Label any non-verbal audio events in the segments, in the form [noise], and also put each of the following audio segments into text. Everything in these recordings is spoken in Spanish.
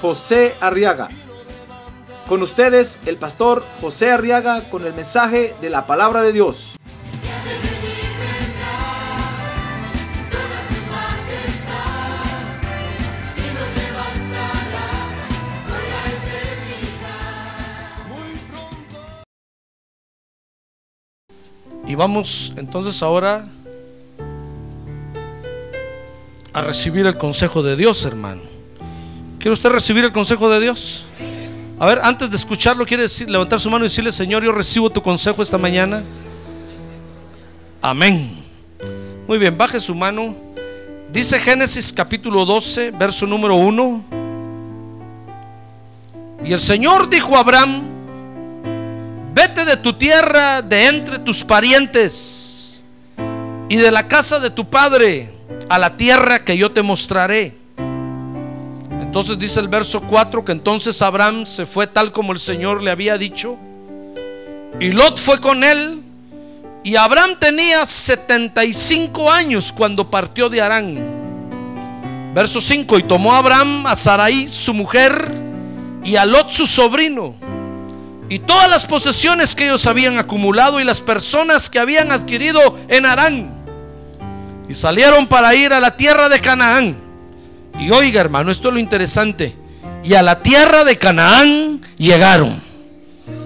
José Arriaga. Con ustedes, el pastor José Arriaga con el mensaje de la palabra de Dios. Y vamos entonces ahora a recibir el consejo de Dios, hermano. ¿Quiere usted recibir el consejo de Dios? A ver, antes de escucharlo, quiere decir, levantar su mano y decirle, Señor, yo recibo tu consejo esta mañana. Amén. Muy bien, baje su mano. Dice Génesis capítulo 12, verso número 1. Y el Señor dijo a Abraham, vete de tu tierra, de entre tus parientes y de la casa de tu padre a la tierra que yo te mostraré. Entonces dice el verso 4 que entonces Abraham se fue tal como el Señor le había dicho. Y Lot fue con él. Y Abraham tenía 75 años cuando partió de Arán. Verso 5. Y tomó Abraham a Sarai su mujer y a Lot su sobrino. Y todas las posesiones que ellos habían acumulado y las personas que habían adquirido en Arán. Y salieron para ir a la tierra de Canaán. Y oiga, hermano, esto es lo interesante. Y a la tierra de Canaán llegaron.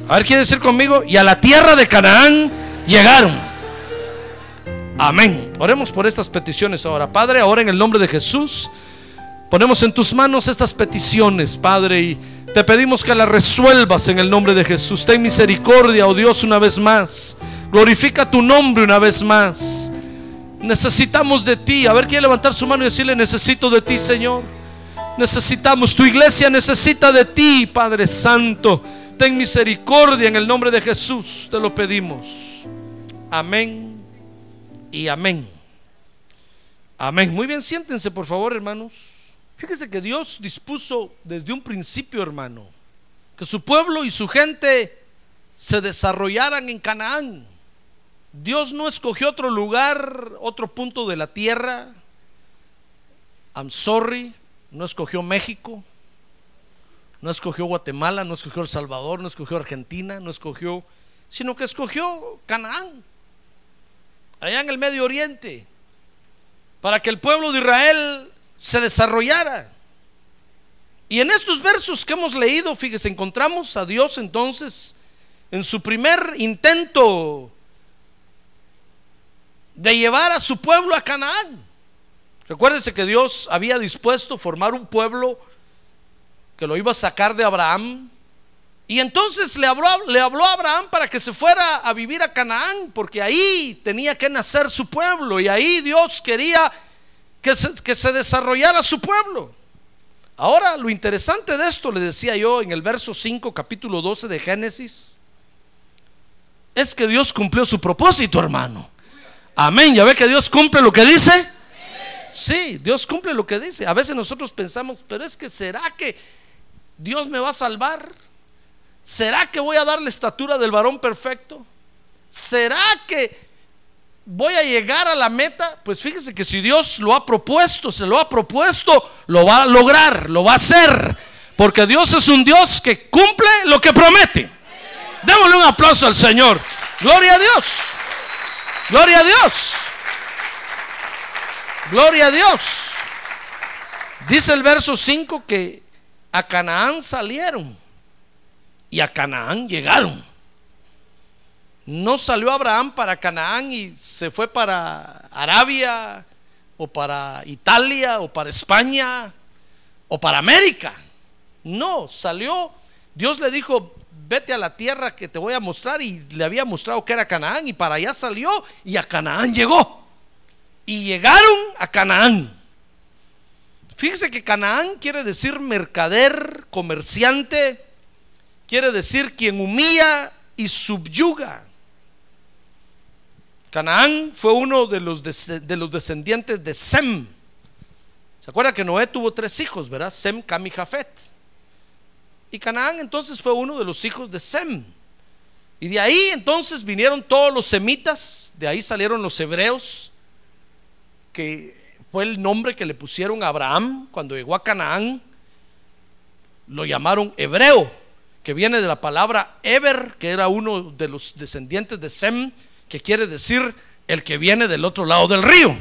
A ver, ¿quiere decir conmigo? Y a la tierra de Canaán llegaron. Amén. Oremos por estas peticiones ahora. Padre, ahora en el nombre de Jesús, ponemos en tus manos estas peticiones, Padre, y te pedimos que las resuelvas en el nombre de Jesús. Ten misericordia, oh Dios, una vez más. Glorifica tu nombre una vez más. Necesitamos de ti. A ver, quiere levantar su mano y decirle, necesito de ti, Señor. Necesitamos, tu iglesia necesita de ti, Padre Santo. Ten misericordia en el nombre de Jesús. Te lo pedimos. Amén y amén. Amén. Muy bien, siéntense, por favor, hermanos. Fíjese que Dios dispuso desde un principio, hermano, que su pueblo y su gente se desarrollaran en Canaán. Dios no escogió otro lugar, otro punto de la tierra. I'm sorry, no escogió México, no escogió Guatemala, no escogió El Salvador, no escogió Argentina, no escogió, sino que escogió Canaán, allá en el Medio Oriente, para que el pueblo de Israel se desarrollara. Y en estos versos que hemos leído, fíjese, encontramos a Dios entonces en su primer intento de llevar a su pueblo a Canaán. Recuérdense que Dios había dispuesto formar un pueblo que lo iba a sacar de Abraham. Y entonces le habló, le habló a Abraham para que se fuera a vivir a Canaán, porque ahí tenía que nacer su pueblo y ahí Dios quería que se, que se desarrollara su pueblo. Ahora, lo interesante de esto, le decía yo en el verso 5, capítulo 12 de Génesis, es que Dios cumplió su propósito, hermano. Amén. ¿Ya ve que Dios cumple lo que dice? Sí, Dios cumple lo que dice. A veces nosotros pensamos, pero es que ¿será que Dios me va a salvar? ¿Será que voy a dar la estatura del varón perfecto? ¿Será que voy a llegar a la meta? Pues fíjese que si Dios lo ha propuesto, se lo ha propuesto, lo va a lograr, lo va a hacer. Porque Dios es un Dios que cumple lo que promete. Démosle un aplauso al Señor. Gloria a Dios. Gloria a Dios. Gloria a Dios. Dice el verso 5 que a Canaán salieron y a Canaán llegaron. No salió Abraham para Canaán y se fue para Arabia o para Italia o para España o para América. No, salió, Dios le dijo, vete a la tierra que te voy a mostrar y le había mostrado que era Canaán y para allá salió y a Canaán llegó. Y llegaron a Canaán. Fíjese que Canaán quiere decir mercader comerciante, quiere decir quien humilla y subyuga. Canaán fue uno de los, de los descendientes de Sem. ¿Se acuerda que Noé tuvo tres hijos, verdad? Sem, Cam y Jafet. Y Canaán entonces fue uno de los hijos de Sem. Y de ahí entonces vinieron todos los semitas, de ahí salieron los hebreos, que fue el nombre que le pusieron a Abraham cuando llegó a Canaán. Lo llamaron hebreo, que viene de la palabra Eber, que era uno de los descendientes de Sem, que quiere decir el que viene del otro lado del río.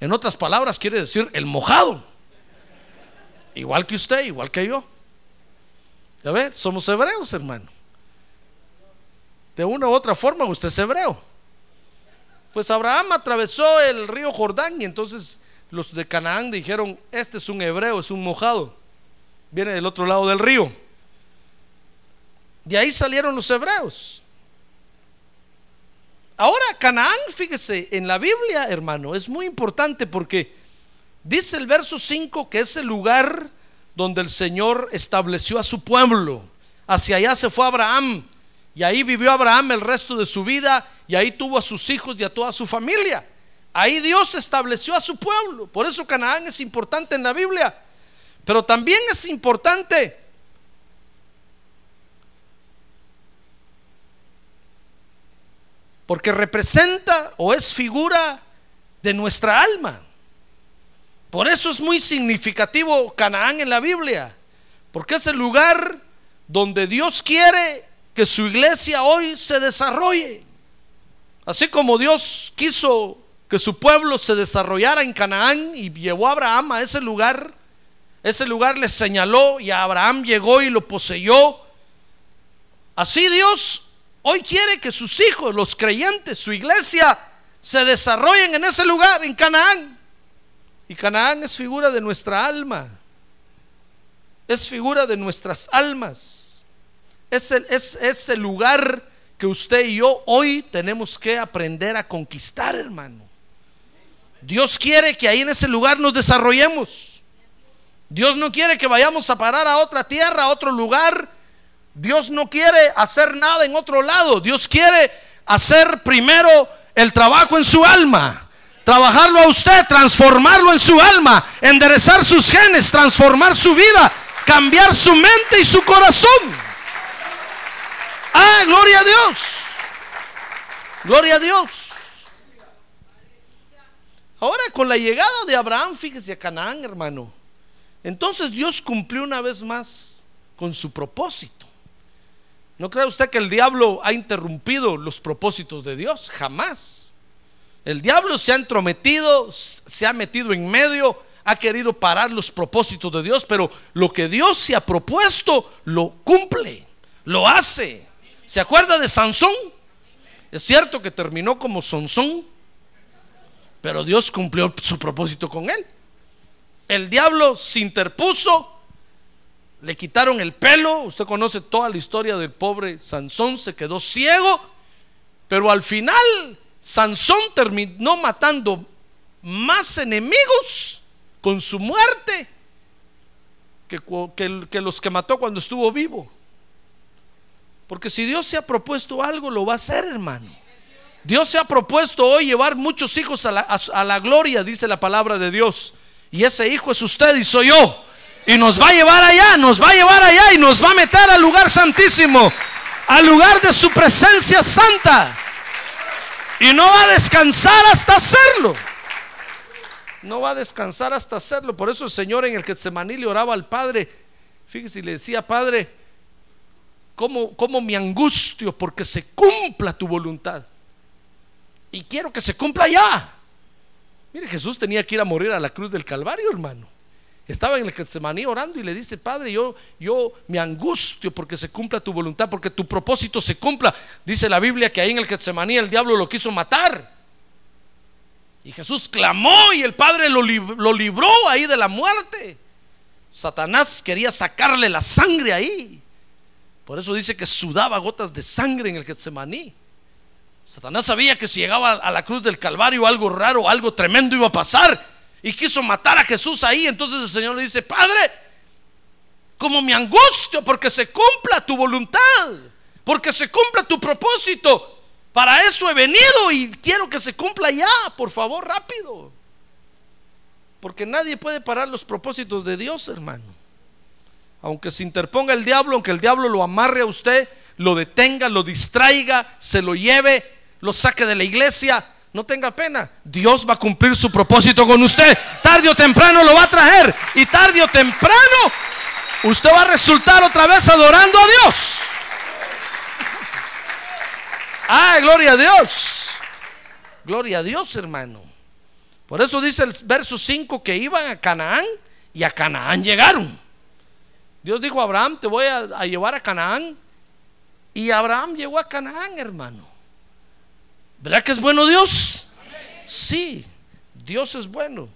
En otras palabras, quiere decir el mojado. Igual que usted, igual que yo. Ve, somos hebreos, hermano. De una u otra forma, usted es hebreo. Pues Abraham atravesó el río Jordán y entonces los de Canaán dijeron, este es un hebreo, es un mojado. Viene del otro lado del río. De ahí salieron los hebreos. Ahora, Canaán, fíjese, en la Biblia, hermano, es muy importante porque dice el verso 5 que es el lugar donde el Señor estableció a su pueblo. Hacia allá se fue Abraham y ahí vivió Abraham el resto de su vida y ahí tuvo a sus hijos y a toda su familia. Ahí Dios estableció a su pueblo. Por eso Canaán es importante en la Biblia. Pero también es importante porque representa o es figura de nuestra alma. Por eso es muy significativo Canaán en la Biblia, porque es el lugar donde Dios quiere que su iglesia hoy se desarrolle. Así como Dios quiso que su pueblo se desarrollara en Canaán y llevó a Abraham a ese lugar, ese lugar le señaló y Abraham llegó y lo poseyó. Así Dios Hoy quiere que sus hijos, los creyentes, su iglesia, se desarrollen en ese lugar, en Canaán. Y Canaán es figura de nuestra alma. Es figura de nuestras almas. Es el, es, el lugar que usted y yo hoy tenemos que aprender a conquistar, hermano. Dios quiere que ahí en ese lugar nos desarrollemos. Dios no quiere que vayamos a parar a otra tierra, a otro lugar Dios no quiere hacer nada en otro lado. Dios quiere hacer primero el trabajo en su alma. Trabajarlo a usted, transformarlo en su alma, enderezar sus genes, transformar su vida, cambiar su mente y su corazón. Ah, gloria a Dios. Gloria a Dios. Ahora con la llegada de Abraham, fíjese a Canaán, hermano. Entonces Dios cumplió una vez más con su propósito. ¿No cree usted que el diablo ha interrumpido los propósitos de Dios? Jamás. El diablo se ha entrometido, se ha metido en medio, ha querido parar los propósitos de Dios, pero lo que Dios se ha propuesto lo cumple, lo hace. ¿Se acuerda de Sansón? Es cierto que terminó como Sansón, pero Dios cumplió su propósito con él. El diablo se interpuso, le quitaron el pelo, usted conoce toda la historia del pobre Sansón, se quedó ciego, pero al final Sansón terminó matando más enemigos con su muerte que, los que mató cuando estuvo vivo. Porque si Dios se ha propuesto algo, lo va a hacer, hermano. Dios se ha propuesto hoy llevar muchos hijos a la, a la gloria, dice la palabra de Dios. Y ese hijo es usted y soy yo. Y nos va a llevar allá, nos va a llevar allá y nos va a meter al lugar santísimo, al lugar de su presencia santa. Y no va a descansar hasta hacerlo. No va a descansar hasta hacerlo. Por eso el Señor en el Getsemaní le oraba al Padre. Fíjese, le decía, Padre, ¿cómo, ¿cómo me angustio porque se cumpla tu voluntad? Y quiero que se cumpla ya. Mire, Jesús tenía que ir a morir a la cruz del Calvario, hermano. Estaba en el Getsemaní orando y le dice, Padre, yo, yo me angustio porque se cumpla tu voluntad, porque tu propósito se cumpla. Dice la Biblia que ahí en el Getsemaní el diablo lo quiso matar. Y Jesús clamó y el Padre lo, lo libró ahí de la muerte. Satanás quería sacarle la sangre ahí. Por eso dice que sudaba gotas de sangre en el Getsemaní. Satanás sabía que si llegaba a la cruz del Calvario algo raro, algo tremendo iba a pasar y quiso matar a Jesús ahí. Entonces el Señor le dice, Padre, como me angustio porque se cumpla tu voluntad, porque se cumpla tu propósito. Para eso he venido y quiero que se cumpla ya, por favor, rápido. Porque nadie puede parar los propósitos de Dios, hermano. Aunque se interponga el diablo, aunque el diablo lo amarre a usted, lo detenga, lo distraiga, se lo lleve, lo saque de la iglesia, no tenga pena. Dios va a cumplir su propósito con usted. Tarde o temprano lo va a traer. Y tarde o temprano usted va a resultar otra vez adorando a Dios. Ah, gloria a Dios. Gloria a Dios, hermano. Por eso dice el verso 5 que iban a Canaán y a Canaán llegaron. Dios dijo a Abraham, te voy a, a llevar a Canaán. Y Abraham llegó a Canaán, hermano. ¿Verdad que es bueno Dios? Sí, Dios es bueno.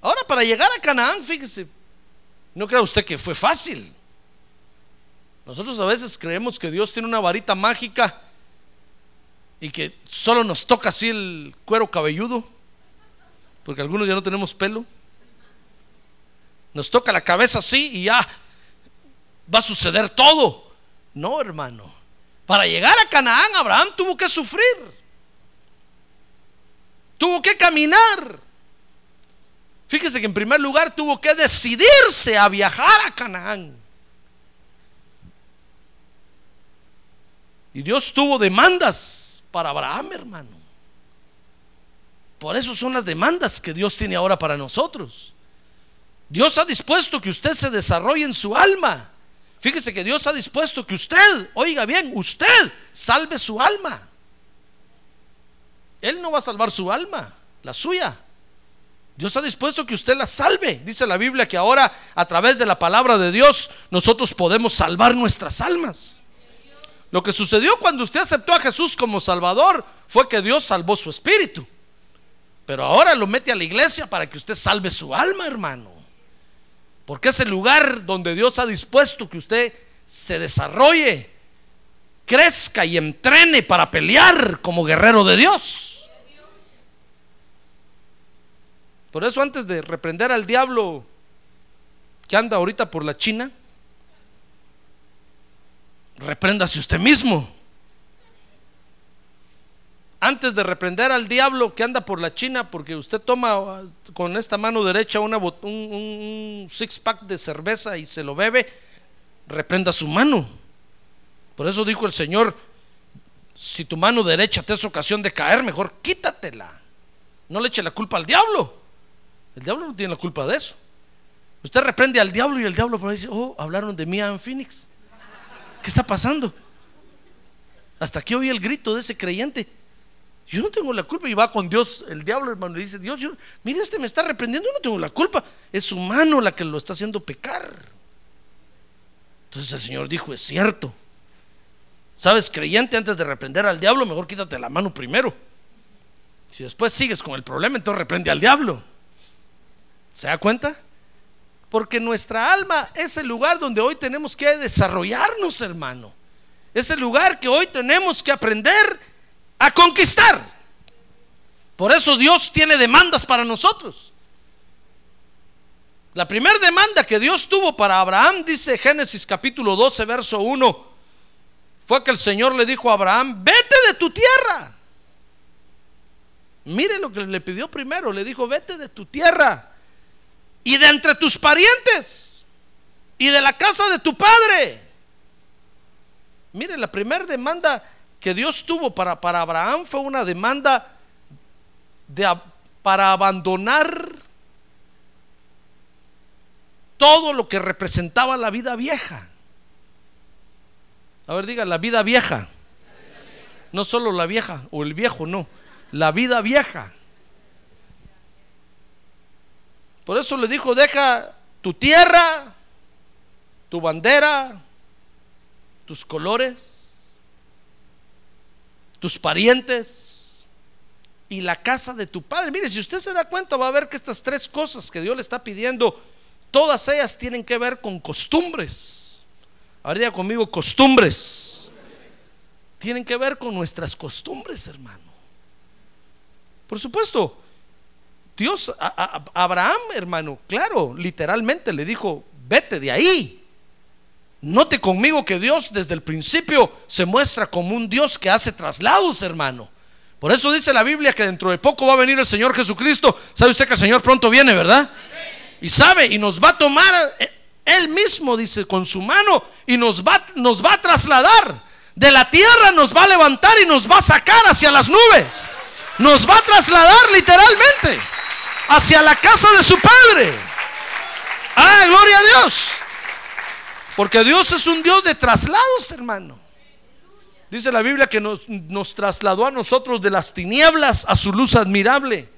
Ahora, para llegar a Canaán, fíjese, no crea usted que fue fácil. Nosotros a veces creemos que Dios tiene una varita mágica y que solo nos toca así el cuero cabelludo, porque algunos ya no tenemos pelo. Nos toca la cabeza así y ya va a suceder todo. No, hermano. Para llegar a Canaán, Abraham tuvo que sufrir. Tuvo que caminar. Fíjese que en primer lugar tuvo que decidirse a viajar a Canaán. Y Dios tuvo demandas para Abraham, hermano. Por eso son las demandas que Dios tiene ahora para nosotros. Dios ha dispuesto que usted se desarrolle en su alma. Fíjese que Dios ha dispuesto que usted, oiga bien, usted salve su alma. Él no va a salvar su alma, la suya. Dios ha dispuesto que usted la salve. Dice la Biblia que ahora a través de la palabra de Dios nosotros podemos salvar nuestras almas. Lo que sucedió cuando usted aceptó a Jesús como Salvador fue que Dios salvó su espíritu. Pero ahora lo mete a la iglesia para que usted salve su alma, hermano. Porque es el lugar donde Dios ha dispuesto que usted se desarrolle, crezca y entrene para pelear como guerrero de Dios. Por eso antes de reprender al diablo que anda ahorita por la China, repréndase usted mismo. Antes de reprender al diablo que anda por la China, porque usted toma con esta mano derecha un, un six pack de cerveza y se lo bebe, reprenda su mano. Por eso dijo el Señor, si tu mano derecha te es ocasión de caer, mejor quítatela. No le eche la culpa al diablo. El diablo no tiene la culpa de eso. Usted reprende al diablo y el diablo por ahí dice, oh, hablaron de mí en Phoenix. ¿Qué está pasando? Hasta aquí oí el grito de ese creyente. Yo no tengo la culpa y va con Dios, el diablo hermano, y dice, Dios, yo, mire, este me está reprendiendo, yo no tengo la culpa, es su mano la que lo está haciendo pecar. Entonces el Señor dijo, es cierto. ¿Sabes, creyente, antes de reprender al diablo, mejor quítate la mano primero. Si después sigues con el problema, entonces reprende al diablo. ¿Se da cuenta? Porque nuestra alma es el lugar donde hoy tenemos que desarrollarnos, hermano. Es el lugar que hoy tenemos que aprender a conquistar. Por eso Dios tiene demandas para nosotros. La primera demanda que Dios tuvo para Abraham, dice Génesis capítulo 12, verso 1, fue que el Señor le dijo a Abraham, vete de tu tierra. Mire lo que le pidió primero, le dijo, vete de tu tierra y de entre tus parientes y de la casa de tu padre. Mire, la primera demanda que Dios tuvo para, para Abraham fue una demanda de, para abandonar todo lo que representaba la vida vieja. A ver, diga, la vida vieja. No solo la vieja o el viejo, no. La vida vieja. Por eso le dijo, deja tu tierra, tu bandera, tus colores, tus parientes y la casa de tu padre. Mire, si usted se da cuenta, va a ver que estas tres cosas que Dios le está pidiendo, todas ellas tienen que ver con costumbres. Ahora conmigo, costumbres. Tienen que ver con nuestras costumbres, hermano. Por supuesto, Dios a, Abraham, hermano, claro, literalmente le dijo, vete de ahí. Note conmigo que Dios desde el principio se muestra como un Dios que hace traslados, hermano. Por eso dice la Biblia que dentro de poco va a venir el Señor Jesucristo. ¿Sabe usted que el Señor pronto viene, verdad? Y sabe, y nos va a tomar eh, Él mismo, dice, con su mano, y nos va, nos va a trasladar. De la tierra nos va a levantar y nos va a sacar hacia las nubes. Nos va a trasladar literalmente hacia la casa de su Padre. Ah, gloria a Dios. Porque Dios es un Dios de traslados, hermano. Dice la Biblia que nos, trasladó a nosotros de las tinieblas a su luz admirable.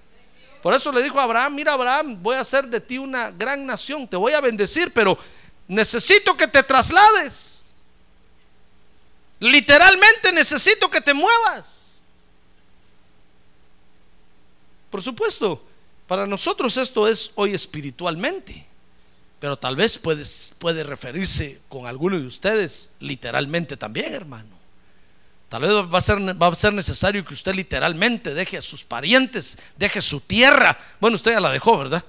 Por eso le dijo a Abraham, mira Abraham, voy a hacer de ti una gran nación, te voy a bendecir, pero necesito que te traslades. Literalmente necesito que te muevas. Por supuesto, para nosotros esto es hoy espiritualmente. Pero tal vez puede, puede referirse con alguno de ustedes literalmente también, hermano. Tal vez va a, ser, va a ser necesario que usted literalmente deje a sus parientes, deje su tierra. Bueno, usted ya la dejó, ¿verdad?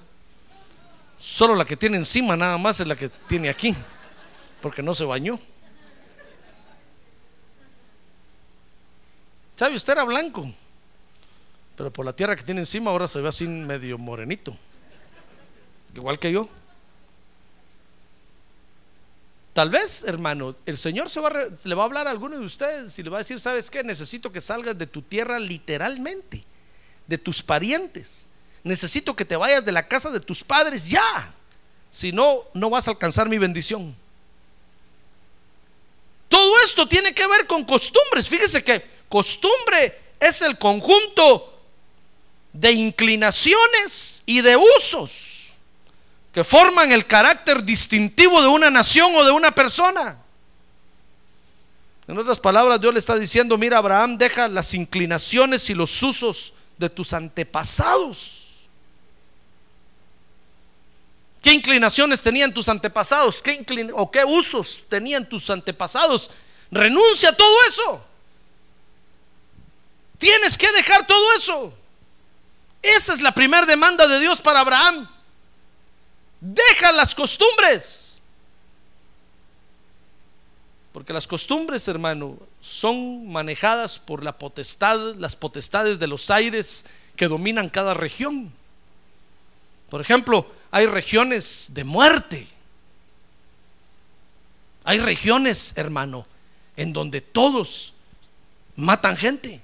Solo la que tiene encima nada más es la que tiene aquí, porque no se bañó. ¿Sabe? Usted era blanco, pero por la tierra que tiene encima ahora se ve así medio morenito, igual que yo. Tal vez, hermano, el Señor se va le va a hablar a alguno de ustedes y le va a decir, ¿sabes qué? Necesito que salgas de tu tierra literalmente, de tus parientes. Necesito que te vayas de la casa de tus padres ya. Si no, no vas a alcanzar mi bendición. Todo esto tiene que ver con costumbres. Fíjese que costumbre es el conjunto de inclinaciones y de usos que forman el carácter distintivo de una nación o de una persona. En otras palabras, Dios le está diciendo, mira Abraham, deja las inclinaciones y los usos de tus antepasados. ¿Qué inclinaciones tenían tus antepasados? ¿Qué ¿O qué usos tenían tus antepasados? Renuncia a todo eso. Tienes que dejar todo eso. Esa es la primera demanda de Dios para Abraham. Deja las costumbres. Porque las costumbres, hermano, son manejadas por la potestad, las potestades de los aires que dominan cada región. Por ejemplo, hay regiones de muerte. Hay regiones, hermano, en donde todos matan gente.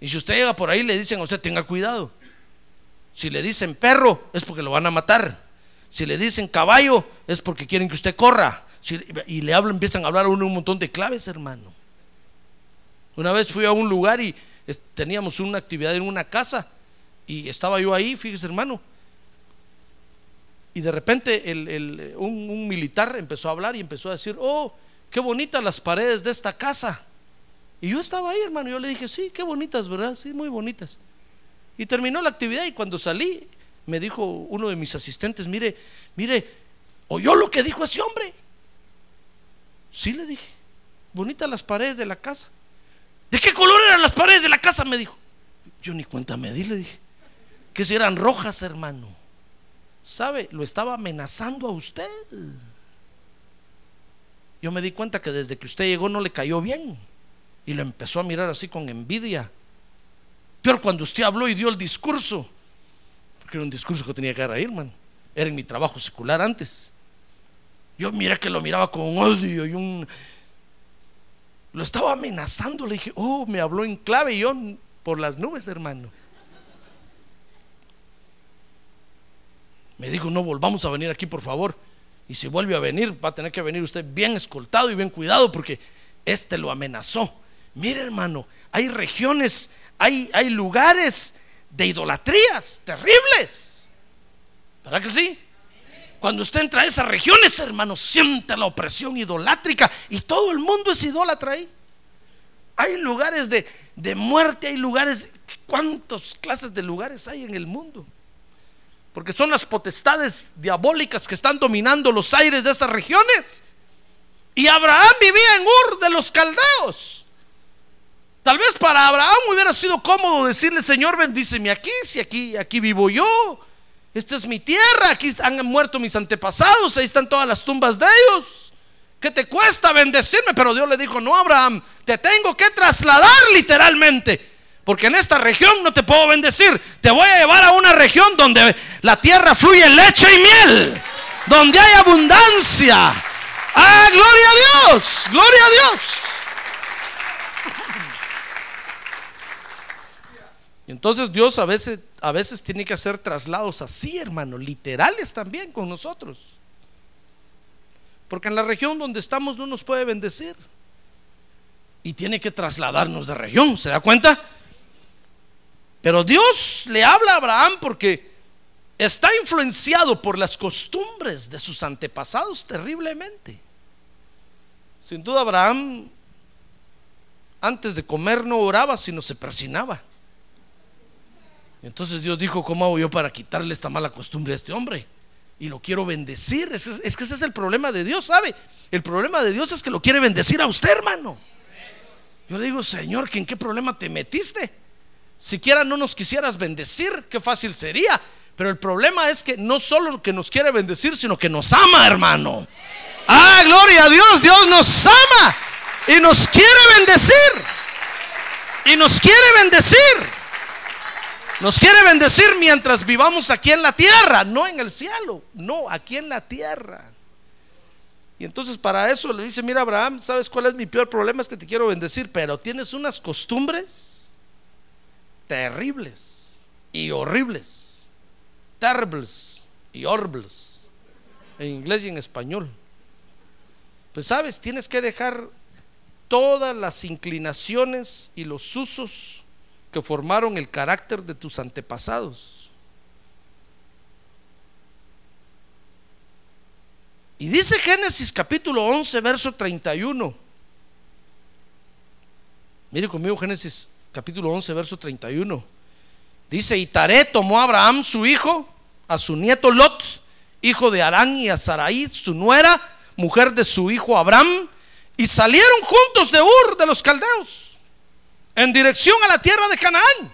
Y si usted llega por ahí, le dicen a usted, tenga cuidado. Si le dicen perro, es porque lo van a matar. Si le dicen caballo, es porque quieren que usted corra. y le hablan, empiezan a hablar a uno un montón de claves, hermano. Una vez fui a un lugar y teníamos una actividad en una casa y estaba yo ahí, fíjese, hermano. Y de repente un, un militar empezó a hablar y empezó a decir, oh, qué bonitas las paredes de esta casa. Y yo estaba ahí, hermano. Yo le dije, sí, qué bonitas, ¿verdad? Sí, muy bonitas. Y terminó la actividad y cuando salí, me dijo uno de mis asistentes, mire, mire, ¿oyó lo que dijo ese hombre? Sí, le dije, bonitas las paredes de la casa. ¿De qué color eran las paredes de la casa? Me dijo. Yo ni cuenta me di, le dije. Que si eran rojas, hermano. ¿Sabe? Lo estaba amenazando a usted. Yo me di cuenta que desde que usted llegó no le cayó bien. Y lo empezó a mirar así con envidia. Pero cuando usted habló y dio el discurso, que era un discurso que tenía que dar ahí, hermano. Era en mi trabajo secular antes. Yo mira que lo miraba con odio y un... Lo estaba amenazando, le dije, oh, me habló en clave y yo por las nubes, hermano. Me dijo, no volvamos a venir aquí, por favor. Y si vuelve a venir, va a tener que venir usted bien escoltado y bien cuidado porque este lo amenazó. Mire, hermano, hay regiones, hay, hay lugares de idolatrías terribles. ¿Verdad que sí? Cuando usted entra a esas regiones, hermano, siente la opresión idolátrica y todo el mundo es idólatra ahí. Hay lugares de, de muerte, hay lugares, ¿cuántas clases de lugares hay en el mundo? Porque son las potestades diabólicas que están dominando los aires de esas regiones. Y Abraham vivía en Ur de los caldeos. Tal vez para Abraham hubiera sido cómodo decirle, Señor, bendíceme aquí, si aquí, aquí vivo yo. Esta es mi tierra, aquí han muerto mis antepasados, ahí están todas las tumbas de ellos. ¿Qué te cuesta bendecirme? Pero Dios le dijo, no, Abraham, te tengo que trasladar literalmente. Porque en esta región no te puedo bendecir. Te voy a llevar a una región donde la tierra fluye leche y miel. Donde hay abundancia. Ah, gloria a Dios. Gloria a Dios. Entonces Dios a veces, a veces tiene que hacer traslados así, hermano, literales también con nosotros. Porque en la región donde estamos no nos puede bendecir. Y tiene que trasladarnos de región, ¿se da cuenta? Pero Dios le habla a Abraham porque está influenciado por las costumbres de sus antepasados terriblemente. Sin duda Abraham antes de comer no oraba, sino se persinaba. Entonces Dios dijo, ¿cómo hago yo para quitarle esta mala costumbre a este hombre? Y lo quiero bendecir. Es que, es que ese es el problema de Dios, ¿sabe? El problema de Dios es que lo quiere bendecir a usted, hermano. Yo le digo, Señor, ¿en qué problema te metiste? Siquiera no nos quisieras bendecir, qué fácil sería. Pero el problema es que no solo que nos quiere bendecir, sino que nos ama, hermano. Ah, gloria a Dios, Dios nos ama y nos quiere bendecir. Y nos quiere bendecir. Nos quiere bendecir mientras vivamos aquí en la tierra, no en el cielo, no, aquí en la tierra. Y entonces para eso le dice, mira Abraham, ¿sabes cuál es mi peor problema? Es que te quiero bendecir, pero tienes unas costumbres terribles y horribles, terribles y horribles, en inglés y en español. Pues sabes, tienes que dejar todas las inclinaciones y los usos que formaron el carácter de tus antepasados. Y dice Génesis capítulo 11, verso 31. Mire conmigo Génesis capítulo 11, verso 31. Dice, y Taré tomó a Abraham su hijo, a su nieto Lot, hijo de Arán, y a Sarai, su nuera, mujer de su hijo Abraham, y salieron juntos de Ur de los caldeos, en dirección a la tierra de Canaán,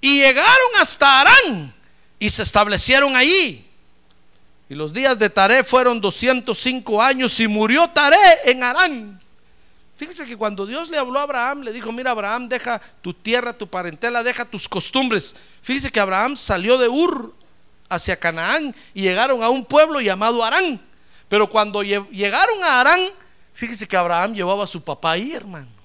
y llegaron hasta Arán, y se establecieron allí. Y los días de Taré fueron 205 años, y murió Taré en Arán. Fíjese que cuando Dios le habló a Abraham, le dijo, mira Abraham, deja tu tierra, tu parentela, deja tus costumbres. Fíjese que Abraham salió de Ur hacia Canaán y llegaron a un pueblo llamado Arán. Pero cuando llegaron a Arán, fíjese que Abraham llevaba a su papá ahí, hermano.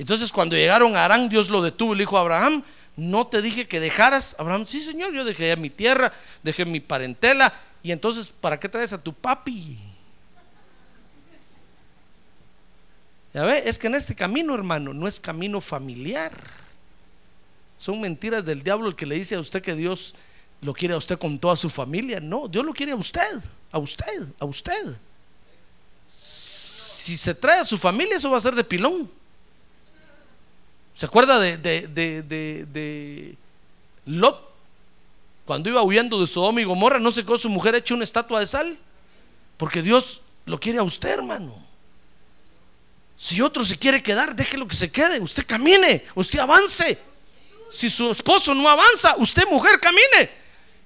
Entonces cuando llegaron a Arán, Dios lo detuvo y le dijo a Abraham, no te dije que dejaras. Abraham, sí señor, yo dejé mi tierra, dejé mi parentela. Y entonces, ¿para qué traes a tu papi? Ya ve, es que en este camino, hermano, no es camino familiar. Son mentiras del diablo el que le dice a usted que Dios lo quiere a usted con toda su familia. No, Dios lo quiere a usted, a usted, a usted. Si se trae a su familia, eso va a ser de pilón. ¿Se acuerda de, de, de, de Lot? Cuando iba huyendo de Sodoma y Gomorra, no se quedó su mujer hecha una estatua de sal. Porque Dios lo quiere a usted, hermano. Si otro se quiere quedar, déjelo que se quede. Usted camine, usted avance. Si su esposo no avanza, usted mujer camine.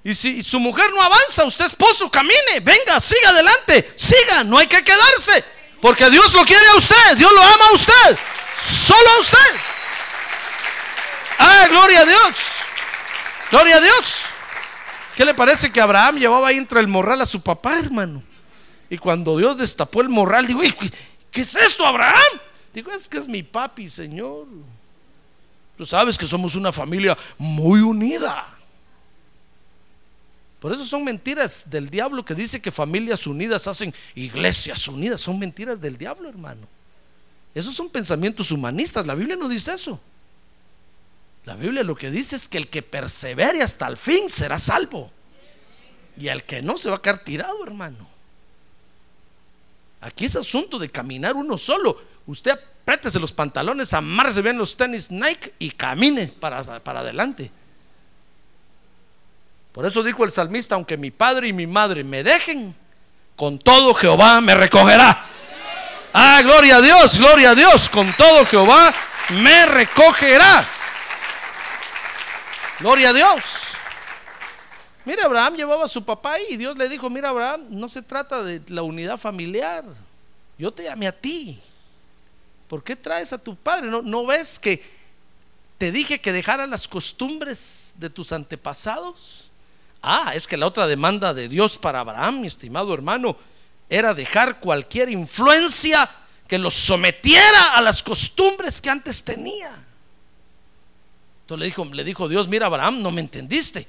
Y si su mujer no avanza, usted esposo camine. Venga, siga adelante, siga, no hay que quedarse. Porque Dios lo quiere a usted, Dios lo ama a usted, solo a usted. Ah, gloria a Dios. Gloria a Dios. ¿Qué le parece que Abraham llevaba ahí entre el morral a su papá, hermano? Y cuando Dios destapó el morral, digo, ¿Qué es esto, Abraham? Digo, es que es mi papi, Señor. Tú sabes que somos una familia muy unida. Por eso son mentiras del diablo que dice que familias unidas hacen iglesias unidas. Son mentiras del diablo, hermano. Esos son pensamientos humanistas. La Biblia no dice eso. La Biblia lo que dice es que el que persevere hasta el fin será salvo. Y el que no se va a quedar tirado, hermano. Aquí es asunto de caminar uno solo. Usted apriétese los pantalones, amarse bien los tenis Nike y camine para, para adelante. Por eso dijo el salmista, aunque mi padre y mi madre me dejen, con todo Jehová me recogerá. Ah, gloria a Dios, gloria a Dios, con todo Jehová me recogerá. Gloria a Dios. Mira, Abraham llevaba a su papá y Dios le dijo, mira, Abraham, no se trata de la unidad familiar. Yo te llamé a ti. ¿Por qué traes a tu padre? ¿No, no ves que te dije que dejaras las costumbres de tus antepasados? Ah, es que la otra demanda de Dios para Abraham, mi estimado hermano, era dejar cualquier influencia que los sometiera a las costumbres que antes tenía. Entonces le dijo, le dijo Dios, mira Abraham, no me entendiste.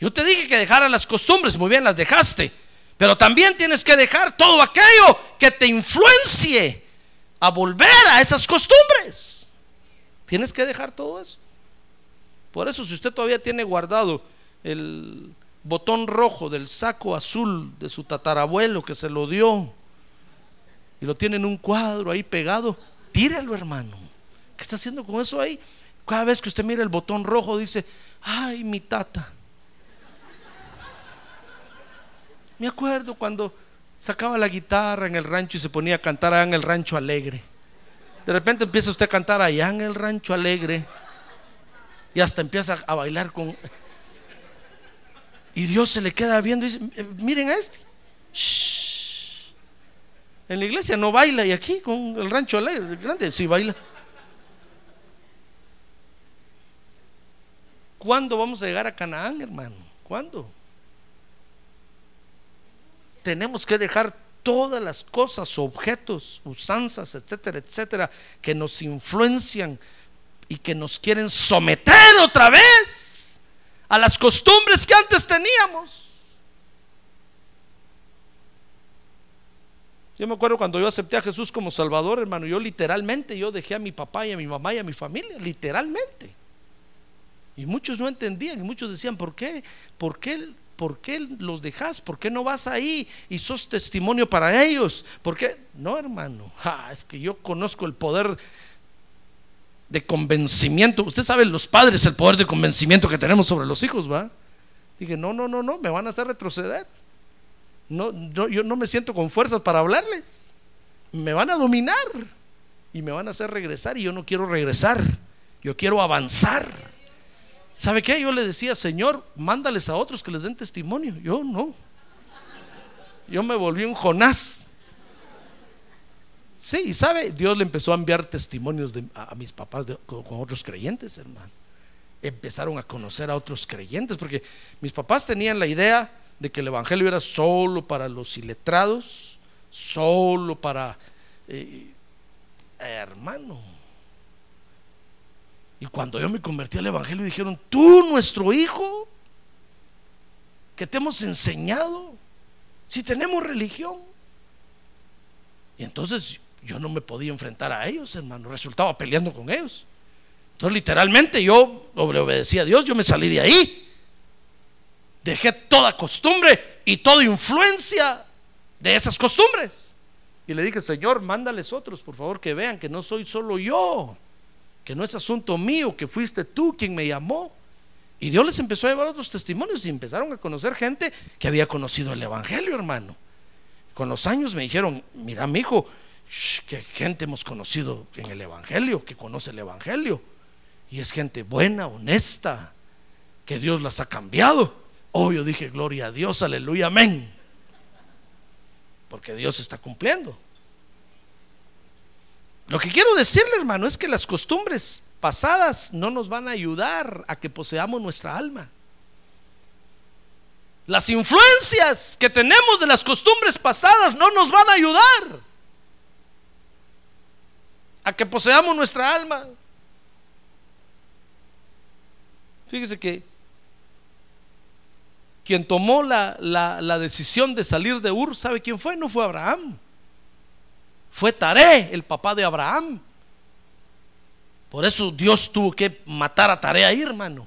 Yo te dije que dejara las costumbres, muy bien las dejaste, pero también tienes que dejar todo aquello que te influencie a volver a esas costumbres. Tienes que dejar todo eso. Por eso si usted todavía tiene guardado el botón rojo del saco azul de su tatarabuelo que se lo dio y lo tiene en un cuadro ahí pegado, tírelo hermano. ¿Qué está haciendo con eso ahí? Cada vez que usted mira el botón rojo dice, ay mi tata. Me acuerdo cuando sacaba la guitarra en el rancho y se ponía a cantar allá en el rancho alegre. De repente empieza usted a cantar allá en el rancho alegre y hasta empieza a bailar con... Y Dios se le queda viendo y dice, "Eh, miren este. En la iglesia no baila y aquí con el rancho alegre, grande, sí baila. ¿Cuándo vamos a llegar a Canaán, hermano? ¿Cuándo? Tenemos que dejar todas las cosas, objetos, usanzas, etcétera, etcétera, que nos influencian y que nos quieren someter otra vez a las costumbres que antes teníamos. Yo me acuerdo cuando yo acepté a Jesús como Salvador, hermano, yo literalmente, yo dejé a mi papá y a mi mamá y a mi familia, literalmente. Y muchos no entendían y muchos decían, ¿por qué? ¿Por qué? ¿Por qué los dejas? ¿Por qué no vas ahí y sos testimonio para ellos? ¿Por qué? No, hermano. Es que yo conozco el poder de convencimiento. Usted sabe, los padres, el poder de convencimiento que tenemos sobre los hijos, ¿va? Dije, no, no, no, no, me van a hacer retroceder. No, yo, yo no me siento con fuerzas para hablarles. Me van a dominar y me van a hacer regresar y yo no quiero regresar. Yo quiero avanzar. ¿Sabe qué? Yo le decía, Señor, mándales a otros que les den testimonio. Yo no. Yo me volví un Jonás. Sí, y sabe, Dios le empezó a enviar testimonios a, mis papás con otros creyentes, hermano. Empezaron a conocer a otros creyentes, porque mis papás tenían la idea de que el Evangelio era solo para los iletrados, solo para... eh, hermano, y cuando yo me convertí al Evangelio dijeron, tú nuestro hijo, que te hemos enseñado, si tenemos religión. Y entonces yo no me podía enfrentar a ellos, hermano, resultaba peleando con ellos. Entonces literalmente yo le obedecí a Dios, yo me salí de ahí. Dejé toda costumbre y toda influencia de esas costumbres. Y le dije, Señor, mándales otros, por favor, que vean que no soy solo yo que no es asunto mío, que fuiste tú quien me llamó. Y Dios les empezó a llevar otros testimonios y empezaron a conocer gente que había conocido el Evangelio, hermano. Con los años me dijeron, mira, mi hijo, qué gente hemos conocido en el Evangelio, que conoce el Evangelio. Y es gente buena, honesta, que Dios las ha cambiado. Oh, yo dije, gloria a Dios, aleluya, amén. Porque Dios está cumpliendo. Lo que quiero decirle, hermano, es que las costumbres pasadas no nos van a ayudar a que poseamos nuestra alma. Las influencias que tenemos de las costumbres pasadas no nos van a ayudar a que poseamos nuestra alma. Fíjese que quien tomó la, la, la decisión de salir de Ur, ¿sabe quién fue? No fue Abraham. Fue Taré, el papá de Abraham. Por eso Dios tuvo que matar a Taré ahí, hermano.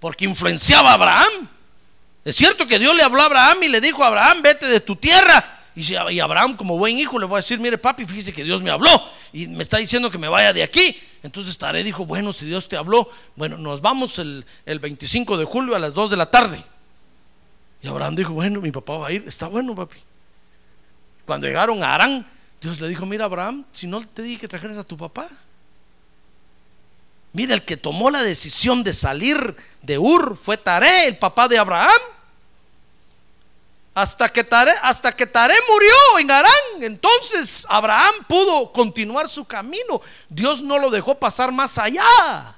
Porque influenciaba a Abraham. Es cierto que Dios le habló a Abraham y le dijo a Abraham, vete de tu tierra. Y, Abraham, como buen hijo, le va a decir, mire papi, fíjese que Dios me habló y me está diciendo que me vaya de aquí. Entonces Taré dijo, bueno, si Dios te habló, bueno, nos vamos el, el 25 de julio a las 2 de la tarde. Y Abraham dijo, bueno, mi papá va a ir, está bueno, papi. Cuando llegaron a Arán, Dios le dijo, mira Abraham, si no te dije que trajeras a tu papá. Mira, el que tomó la decisión de salir de Ur fue Taré, el papá de Abraham. Hasta que, Taré, hasta que murió en Arán, entonces Abraham pudo continuar su camino. Dios no lo dejó pasar más allá.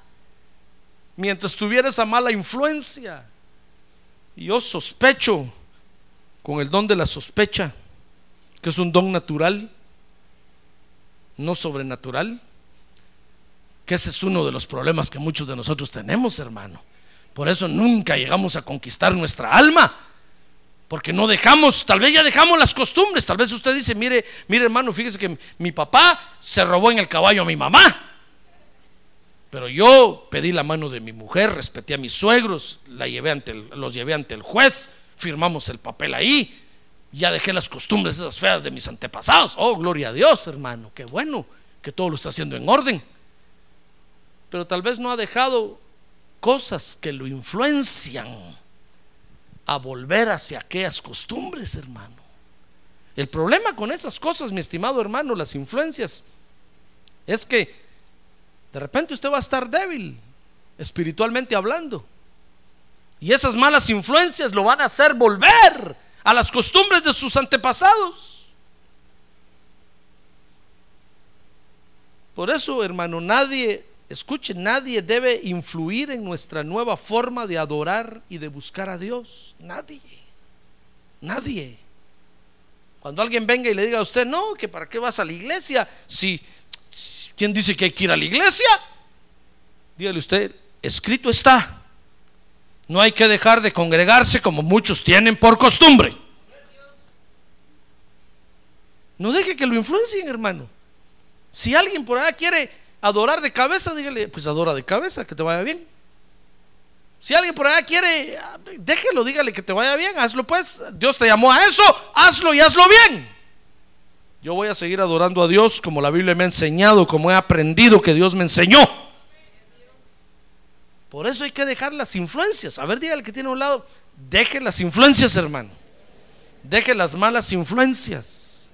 Mientras tuviera esa mala influencia. Yo sospecho, con el don de la sospecha, que es un don natural, no sobrenatural, que ese es uno de los problemas que muchos de nosotros tenemos, hermano. Por eso nunca llegamos a conquistar nuestra alma. Porque no dejamos, tal vez ya dejamos las costumbres. Tal vez usted dice, mire, mire hermano, fíjese que mi papá se robó en el caballo a mi mamá. Pero yo pedí la mano de mi mujer, respeté a mis suegros, la llevé ante los llevé ante el juez, firmamos el papel ahí. Ya dejé las costumbres esas feas de mis antepasados. Oh, gloria a Dios, hermano. Qué bueno que todo lo está haciendo en orden. Pero tal vez no ha dejado cosas que lo influencian a volver hacia aquellas costumbres, hermano. El problema con esas cosas, mi estimado hermano, las influencias, es que de repente usted va a estar débil, espiritualmente hablando. Y esas malas influencias lo van a hacer volver a las costumbres de sus antepasados. Por eso, hermano, nadie, escuche, nadie debe influir en nuestra nueva forma de adorar y de buscar a Dios. Nadie. Nadie. Cuando alguien venga y le diga a usted, no, que para qué vas a la iglesia, si, ¿quién dice que hay que ir a la iglesia? Dígale usted, escrito está. No hay que dejar de congregarse como muchos tienen por costumbre. No deje que lo influencien, hermano. Si alguien por allá quiere adorar de cabeza, dígale, pues adora de cabeza, que te vaya bien. Si alguien por allá quiere, déjelo, dígale que te vaya bien, hazlo pues. Dios te llamó a eso, hazlo y hazlo bien. Yo voy a seguir adorando a Dios como la Biblia me ha enseñado, como he aprendido que Dios me enseñó. Por eso hay que dejar las influencias. A ver, dígale que tiene a un lado, deje las influencias, hermano. Deje las malas influencias.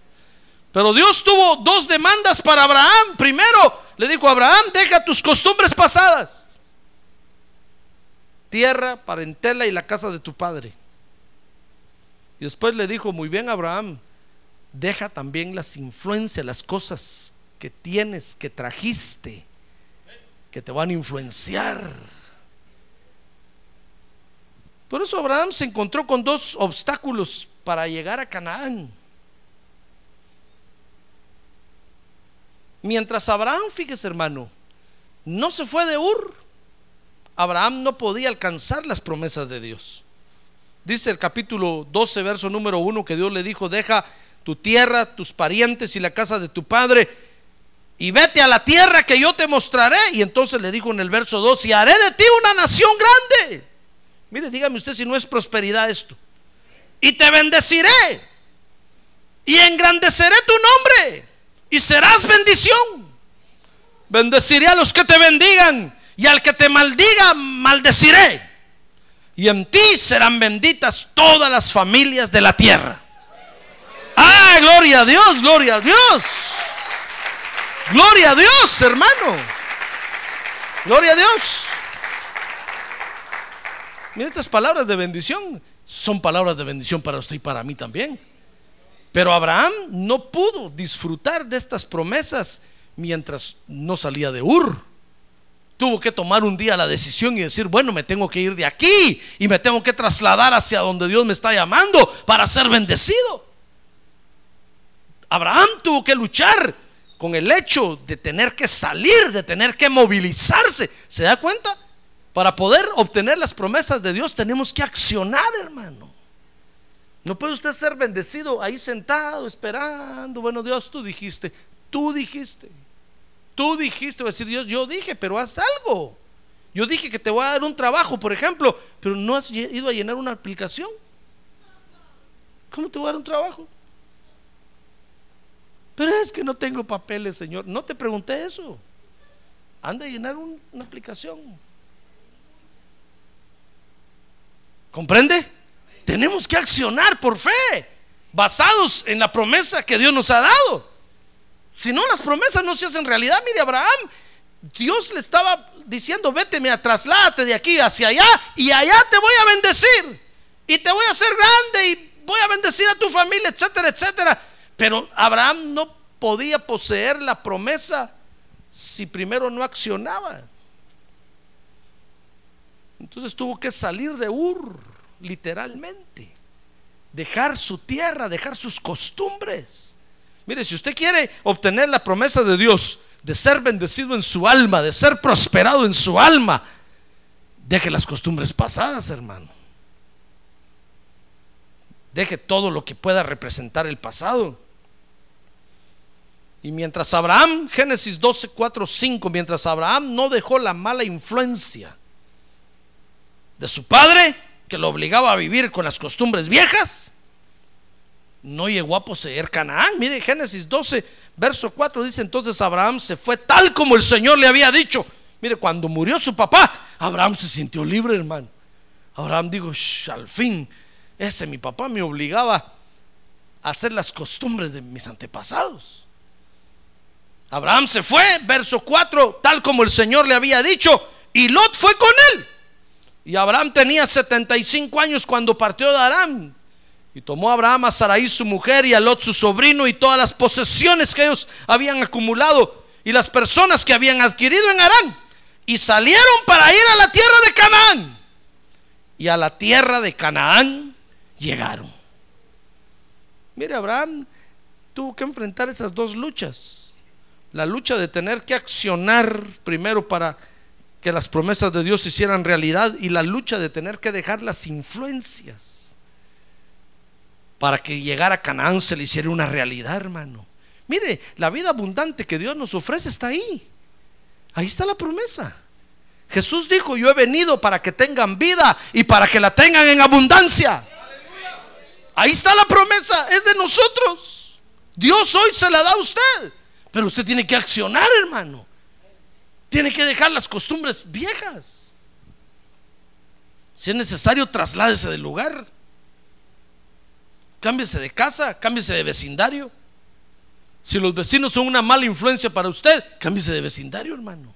Pero Dios tuvo dos demandas para Abraham. Primero, le dijo a Abraham, deja tus costumbres pasadas. Tierra, parentela y la casa de tu padre. Y después le dijo, muy bien Abraham, deja también las influencias, las cosas que tienes, que trajiste, que te van a influenciar. Por eso Abraham se encontró con dos obstáculos para llegar a Canaán. Mientras Abraham, fíjese hermano, no se fue de Ur, Abraham no podía alcanzar las promesas de Dios. Dice el capítulo 12, verso número 1, que Dios le dijo, deja tu tierra, tus parientes y la casa de tu padre, y vete a la tierra que yo te mostraré. Y entonces le dijo en el verso 2, y haré de ti una nación grande Mire, dígame usted si no es prosperidad esto. Y te bendeciré. Y engrandeceré tu nombre. Y serás bendición. Bendeciré a los que te bendigan. Y al que te maldiga, maldeciré. Y en ti serán benditas todas las familias de la tierra. Ah, gloria a Dios, gloria a Dios. Gloria a Dios, hermano. Gloria a Dios. Estas palabras de bendición son palabras de bendición para usted y para mí también. Pero Abraham no pudo disfrutar de estas promesas mientras no salía de Ur. Tuvo que tomar un día la decisión y decir, bueno, me tengo que ir de aquí y me tengo que trasladar hacia donde Dios me está llamando para ser bendecido. Abraham tuvo que luchar con el hecho de tener que salir, de tener que movilizarse. ¿Se da cuenta? Para poder obtener las promesas de Dios tenemos que accionar, hermano. No puede usted ser bendecido ahí sentado, esperando. Bueno, Dios, tú dijiste, tú dijiste, tú dijiste, va a decir Dios, yo dije, pero haz algo. Yo dije que te voy a dar un trabajo, por ejemplo, pero no has ido a llenar una aplicación. ¿Cómo te voy a dar un trabajo? Pero es que no tengo papeles, Señor. No te pregunté eso. Anda a llenar una aplicación. ¿Comprende? Tenemos que accionar por fe, basados en la promesa que Dios nos ha dado. Si no, las promesas no se hacen realidad. Mire, Abraham, Dios le estaba diciendo, vete, mira, trasládate de aquí hacia allá y allá te voy a bendecir. Y te voy a hacer grande y voy a bendecir a tu familia, etcétera, etcétera. Pero Abraham no podía poseer la promesa si primero no accionaba. Entonces tuvo que salir de Ur, literalmente. Dejar su tierra, dejar sus costumbres. Mire, si usted quiere obtener la promesa de Dios, de ser bendecido en su alma, de ser prosperado en su alma, deje las costumbres pasadas, hermano. Deje todo lo que pueda representar el pasado. Y mientras Abraham, Génesis 12, 4, 5, mientras Abraham no dejó la mala influencia de su padre, que lo obligaba a vivir con las costumbres viejas, no llegó a poseer Canaán. Mire, Génesis 12, verso 4 dice, entonces Abraham se fue tal como el Señor le había dicho. Mire, cuando murió su papá, Abraham se sintió libre, hermano. Abraham dijo, al fin, ese mi papá me obligaba a hacer las costumbres de mis antepasados. Abraham se fue, verso 4, tal como el Señor le había dicho, y Lot fue con él. Y Abraham tenía 75 años cuando partió de Aram. Y tomó Abraham a Sarai su mujer y a Lot su sobrino y todas las posesiones que ellos habían acumulado y las personas que habían adquirido en Arán. Y salieron para ir a la tierra de Canaán. Y a la tierra de Canaán llegaron. Mire, Abraham tuvo que enfrentar esas dos luchas. La lucha de tener que accionar primero para que las promesas de Dios se hicieran realidad y la lucha de tener que dejar las influencias para que llegar a Canaán se le hiciera una realidad, hermano. Mire, la vida abundante que Dios nos ofrece está ahí. Ahí está la promesa. Jesús dijo, yo he venido para que tengan vida y para que la tengan en abundancia. Ahí está la promesa, es de nosotros. Dios hoy se la da a usted, pero usted tiene que accionar, hermano. Tiene que dejar las costumbres viejas. Si es necesario, trasládese del lugar. Cámbiese de casa, cámbiese de vecindario. Si los vecinos son una mala influencia para usted, cámbiese de vecindario, hermano.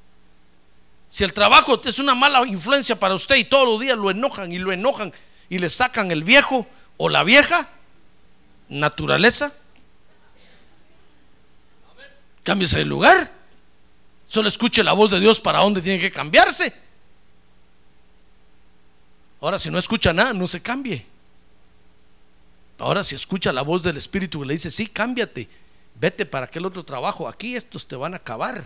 Si el trabajo es una mala influencia para usted y todos los días lo enojan y lo enojan y le sacan el viejo o la vieja naturaleza, cámbiese de lugar. Solo escuche la voz de Dios para dónde tiene que cambiarse. Ahora, si no escucha nada, no se cambie. Ahora, si escucha la voz del Espíritu que le dice, sí, cámbiate, vete para aquel otro trabajo, aquí estos te van a acabar.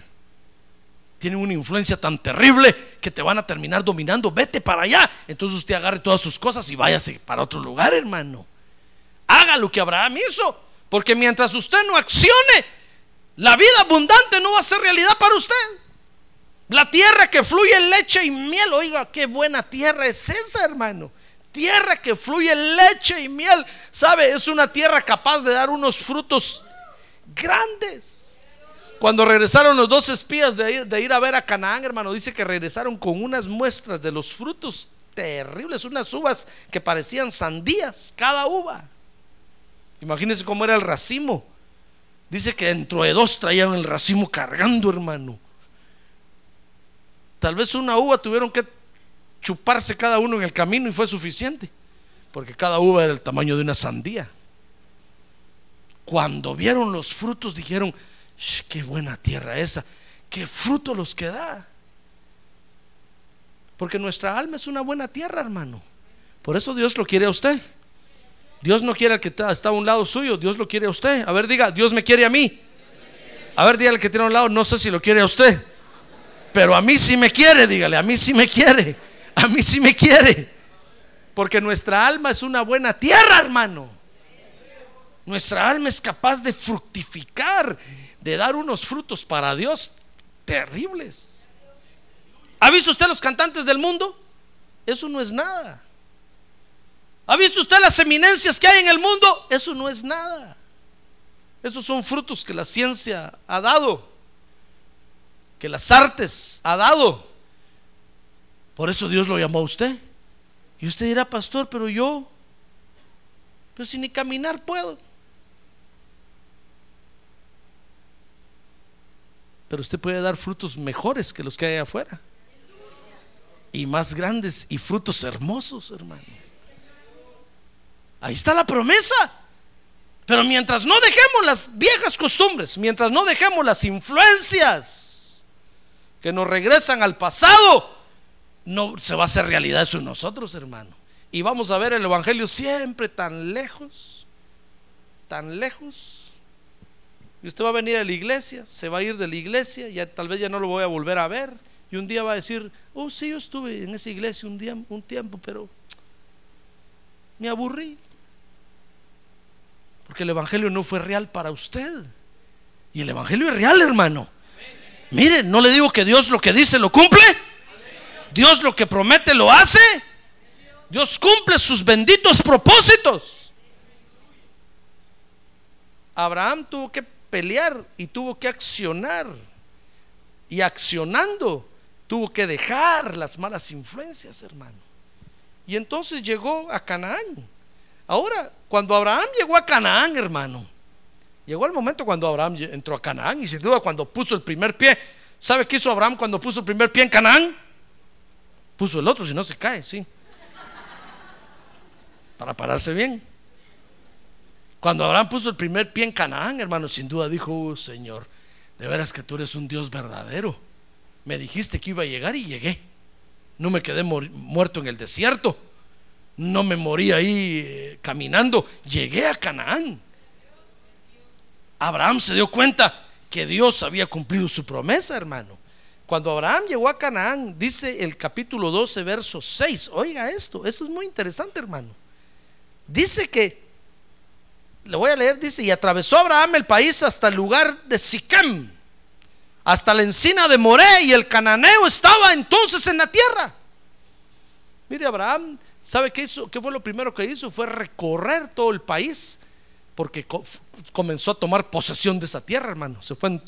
Tienen una influencia tan terrible que te van a terminar dominando, vete para allá. Entonces usted agarre todas sus cosas y váyase para otro lugar, hermano. Haga lo que Abraham hizo, porque mientras usted no accione, la vida abundante no va a ser realidad para usted. La tierra que fluye leche y miel, oiga, qué buena tierra es esa, hermano. Tierra que fluye leche y miel, ¿sabe? Es una tierra capaz de dar unos frutos grandes. Cuando regresaron los dos espías de ir, de ir a ver a Canaán, hermano, dice que regresaron con unas muestras de los frutos terribles, unas uvas que parecían sandías, cada uva. Imagínense cómo era el racimo Dice que dentro de dos traían el racimo cargando, hermano. Tal vez una uva tuvieron que chuparse cada uno en el camino y fue suficiente, porque cada uva era el tamaño de una sandía. Cuando vieron los frutos dijeron, qué buena tierra esa, qué fruto los que da. Porque nuestra alma es una buena tierra, hermano. Por eso Dios lo quiere a usted. Dios no quiere al que está, a un lado suyo, Dios lo quiere a usted. A ver, diga, Dios me quiere a mí. A ver, dígale que tiene a un lado, no sé si lo quiere a usted. Pero a mí sí me quiere, dígale, a mí sí me quiere. A mí sí me quiere. Porque nuestra alma es una buena tierra, hermano. Nuestra alma es capaz de fructificar, de dar unos frutos para Dios terribles. ¿Ha visto usted los cantantes del mundo? Eso no es nada. ¿Ha visto usted las eminencias que hay en el mundo? Eso no es nada. Esos son frutos que la ciencia ha dado, que las artes ha dado. Por eso Dios lo llamó a usted. Y usted dirá, pastor, pero yo, pero si ni caminar puedo. Pero usted puede dar frutos mejores que los que hay afuera. y más grandes y frutos hermosos, hermano. Ahí está la promesa. Pero mientras no dejemos las viejas costumbres, mientras no dejemos las influencias que nos regresan al pasado, no se va a hacer realidad eso en nosotros, hermano. Y vamos a ver el Evangelio siempre tan lejos, tan lejos. Y usted va a venir a la iglesia, se va a ir de la iglesia, ya tal vez ya no lo voy a volver a ver. Y un día va a decir, oh sí, yo estuve en esa iglesia un, día, un tiempo, pero me aburrí. Porque el Evangelio no fue real para usted. Y el Evangelio es real, hermano. Mire, no le digo que Dios lo que dice lo cumple. Dios lo que promete lo hace. Dios cumple sus benditos propósitos. Abraham tuvo que pelear y tuvo que accionar. Y accionando tuvo que dejar las malas influencias, hermano. Y entonces llegó a Canaán. Ahora, cuando Abraham llegó a Canaán, hermano, llegó el momento cuando Abraham entró a Canaán y sin duda cuando puso el primer pie, ¿sabe qué hizo Abraham cuando puso el primer pie en Canaán? Puso el otro, si no se cae, sí. Para pararse bien. Cuando Abraham puso el primer pie en Canaán, hermano, sin duda dijo, oh, Señor, de veras que tú eres un Dios verdadero. Me dijiste que iba a llegar y llegué. No me quedé muerto en el desierto no me morí ahí eh, caminando, llegué a Canaán. Abraham se dio cuenta que Dios había cumplido su promesa, hermano. Cuando Abraham llegó a Canaán, dice el capítulo 12, verso 6, oiga esto, esto es muy interesante, hermano. Dice que, le voy a leer, dice, y atravesó Abraham el país hasta el lugar de Siquem, hasta la encina de Moré, y el cananeo estaba entonces en la tierra. Mire, Abraham ¿Sabe qué hizo? ¿Qué fue lo primero que hizo? Fue recorrer todo el país porque comenzó a tomar posesión de esa tierra, hermano. Se fue en,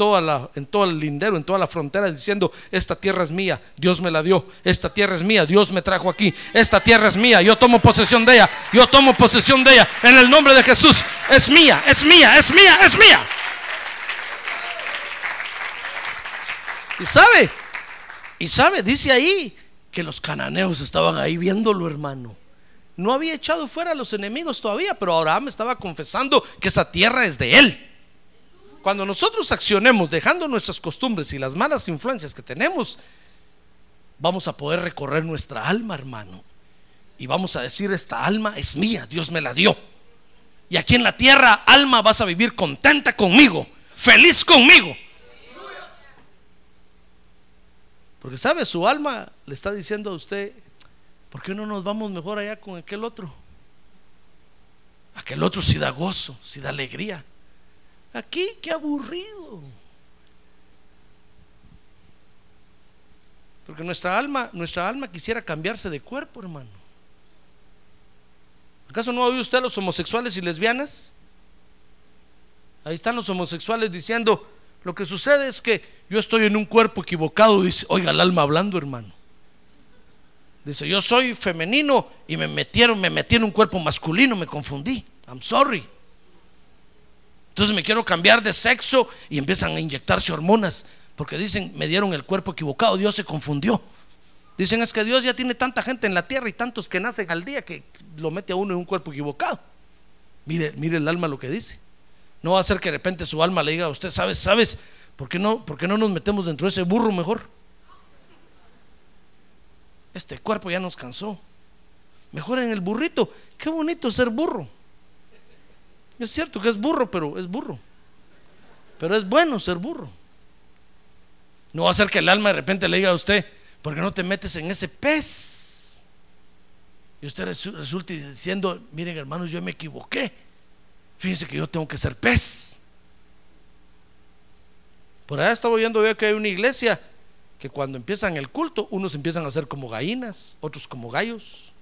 en todo el lindero, en toda la frontera, diciendo, esta tierra es mía, Dios me la dio, esta tierra es mía, Dios me trajo aquí, esta tierra es mía, yo tomo posesión de ella, yo tomo posesión de ella, en el nombre de Jesús, es mía, es mía, es mía, es mía. Y sabe, y sabe, dice ahí que los cananeos estaban ahí viéndolo, hermano. No había echado fuera a los enemigos todavía, pero Abraham estaba confesando que esa tierra es de él. Cuando nosotros accionemos dejando nuestras costumbres y las malas influencias que tenemos, vamos a poder recorrer nuestra alma, hermano. Y vamos a decir, esta alma es mía, Dios me la dio. Y aquí en la tierra, alma, vas a vivir contenta conmigo, feliz conmigo. Porque sabe, su alma le está diciendo a usted, ¿por qué no nos vamos mejor allá con aquel otro? Aquel otro sí da gozo, sí da alegría. Aquí, qué aburrido. Porque nuestra alma, nuestra alma quisiera cambiarse de cuerpo, hermano. ¿Acaso no ha oído usted a los homosexuales y lesbianas? Ahí están los homosexuales diciendo, lo que sucede es que yo estoy en un cuerpo equivocado, dice, oiga el alma hablando, hermano. Dice, yo soy femenino y me metieron, me metí en un cuerpo masculino, me confundí. I'm sorry. Entonces me quiero cambiar de sexo y empiezan a inyectarse hormonas porque dicen, me dieron el cuerpo equivocado, Dios se confundió. Dicen, es que Dios ya tiene tanta gente en la tierra y tantos que nacen al día que lo mete a uno en un cuerpo equivocado. Mire, mire el alma lo que dice. No va a ser que de repente su alma le diga a usted, ¿sabes? ¿Sabes? ¿Por qué no, por qué no nos metemos dentro de ese burro mejor? Este cuerpo ya nos cansó. Mejor en el burrito. Qué bonito ser burro. Es cierto que es burro, pero es burro. Pero es bueno ser burro. No va a ser que el alma de repente le diga a usted, ¿por qué no te metes en ese pez? Y usted resulta diciendo, miren hermanos, yo me equivoqué. Fíjense que yo tengo que ser pez. Por allá estaba oyendo yo que hay una iglesia que cuando empiezan el culto, unos empiezan a ser como gallinas, otros como gallos,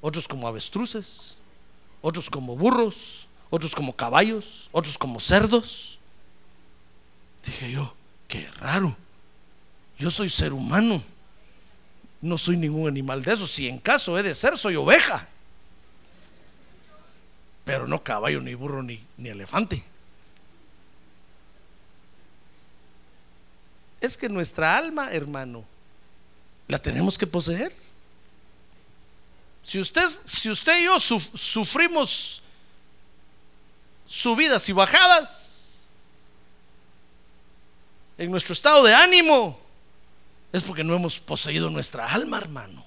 otros como avestruces, otros como burros, otros como caballos, otros como cerdos. Dije yo, qué raro. Yo soy ser humano. No soy ningún animal de esos. Si en caso he de ser, soy oveja pero no caballo, ni burro, ni, ni elefante. Es que nuestra alma, hermano, la tenemos que poseer. Si usted, si usted y yo sufrimos subidas y bajadas en nuestro estado de ánimo, es porque no hemos poseído nuestra alma, hermano.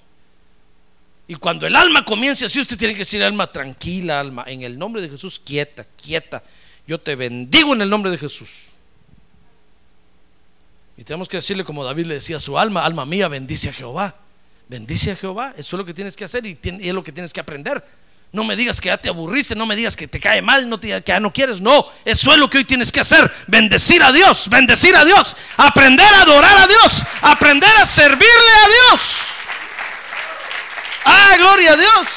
Y cuando el alma comience así, usted tiene que decir, alma tranquila, alma, en el nombre de Jesús, quieta, quieta. Yo te bendigo en el nombre de Jesús. Y tenemos que decirle como David le decía a su alma, alma mía, bendice a Jehová. Bendice a Jehová, eso es lo que tienes que hacer y, es lo que tienes que aprender. No me digas que ya te aburriste, no me digas que te cae mal, no te, que ya no quieres. No, eso es lo que hoy tienes que hacer. Bendecir a Dios, bendecir a Dios, aprender a adorar a Dios, aprender a servirle a Dios. Ah, gloria a Dios.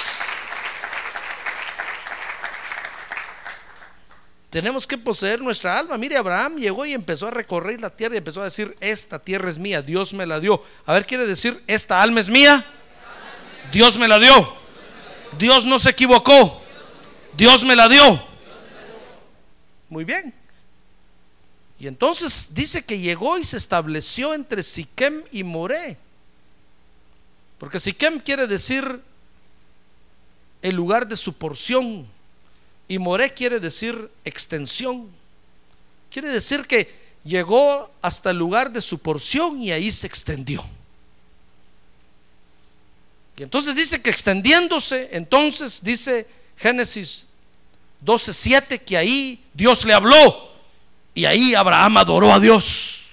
Tenemos que poseer nuestra alma. Mire, Abraham llegó y empezó a recorrer la tierra y empezó a decir, esta tierra es mía, Dios me la dio. A ver, quiere decir, esta alma es mía. Dios me la dio. Dios no se equivocó. Dios me la dio. Muy bien. Y entonces dice que llegó y se estableció entre Siquem y Moré. Porque Siquem quiere decir el lugar de su porción. Y Moré quiere decir extensión. Quiere decir que llegó hasta el lugar de su porción y ahí se extendió. Y entonces dice que extendiéndose, entonces dice Génesis 12:7 que ahí Dios le habló y ahí Abraham adoró a Dios.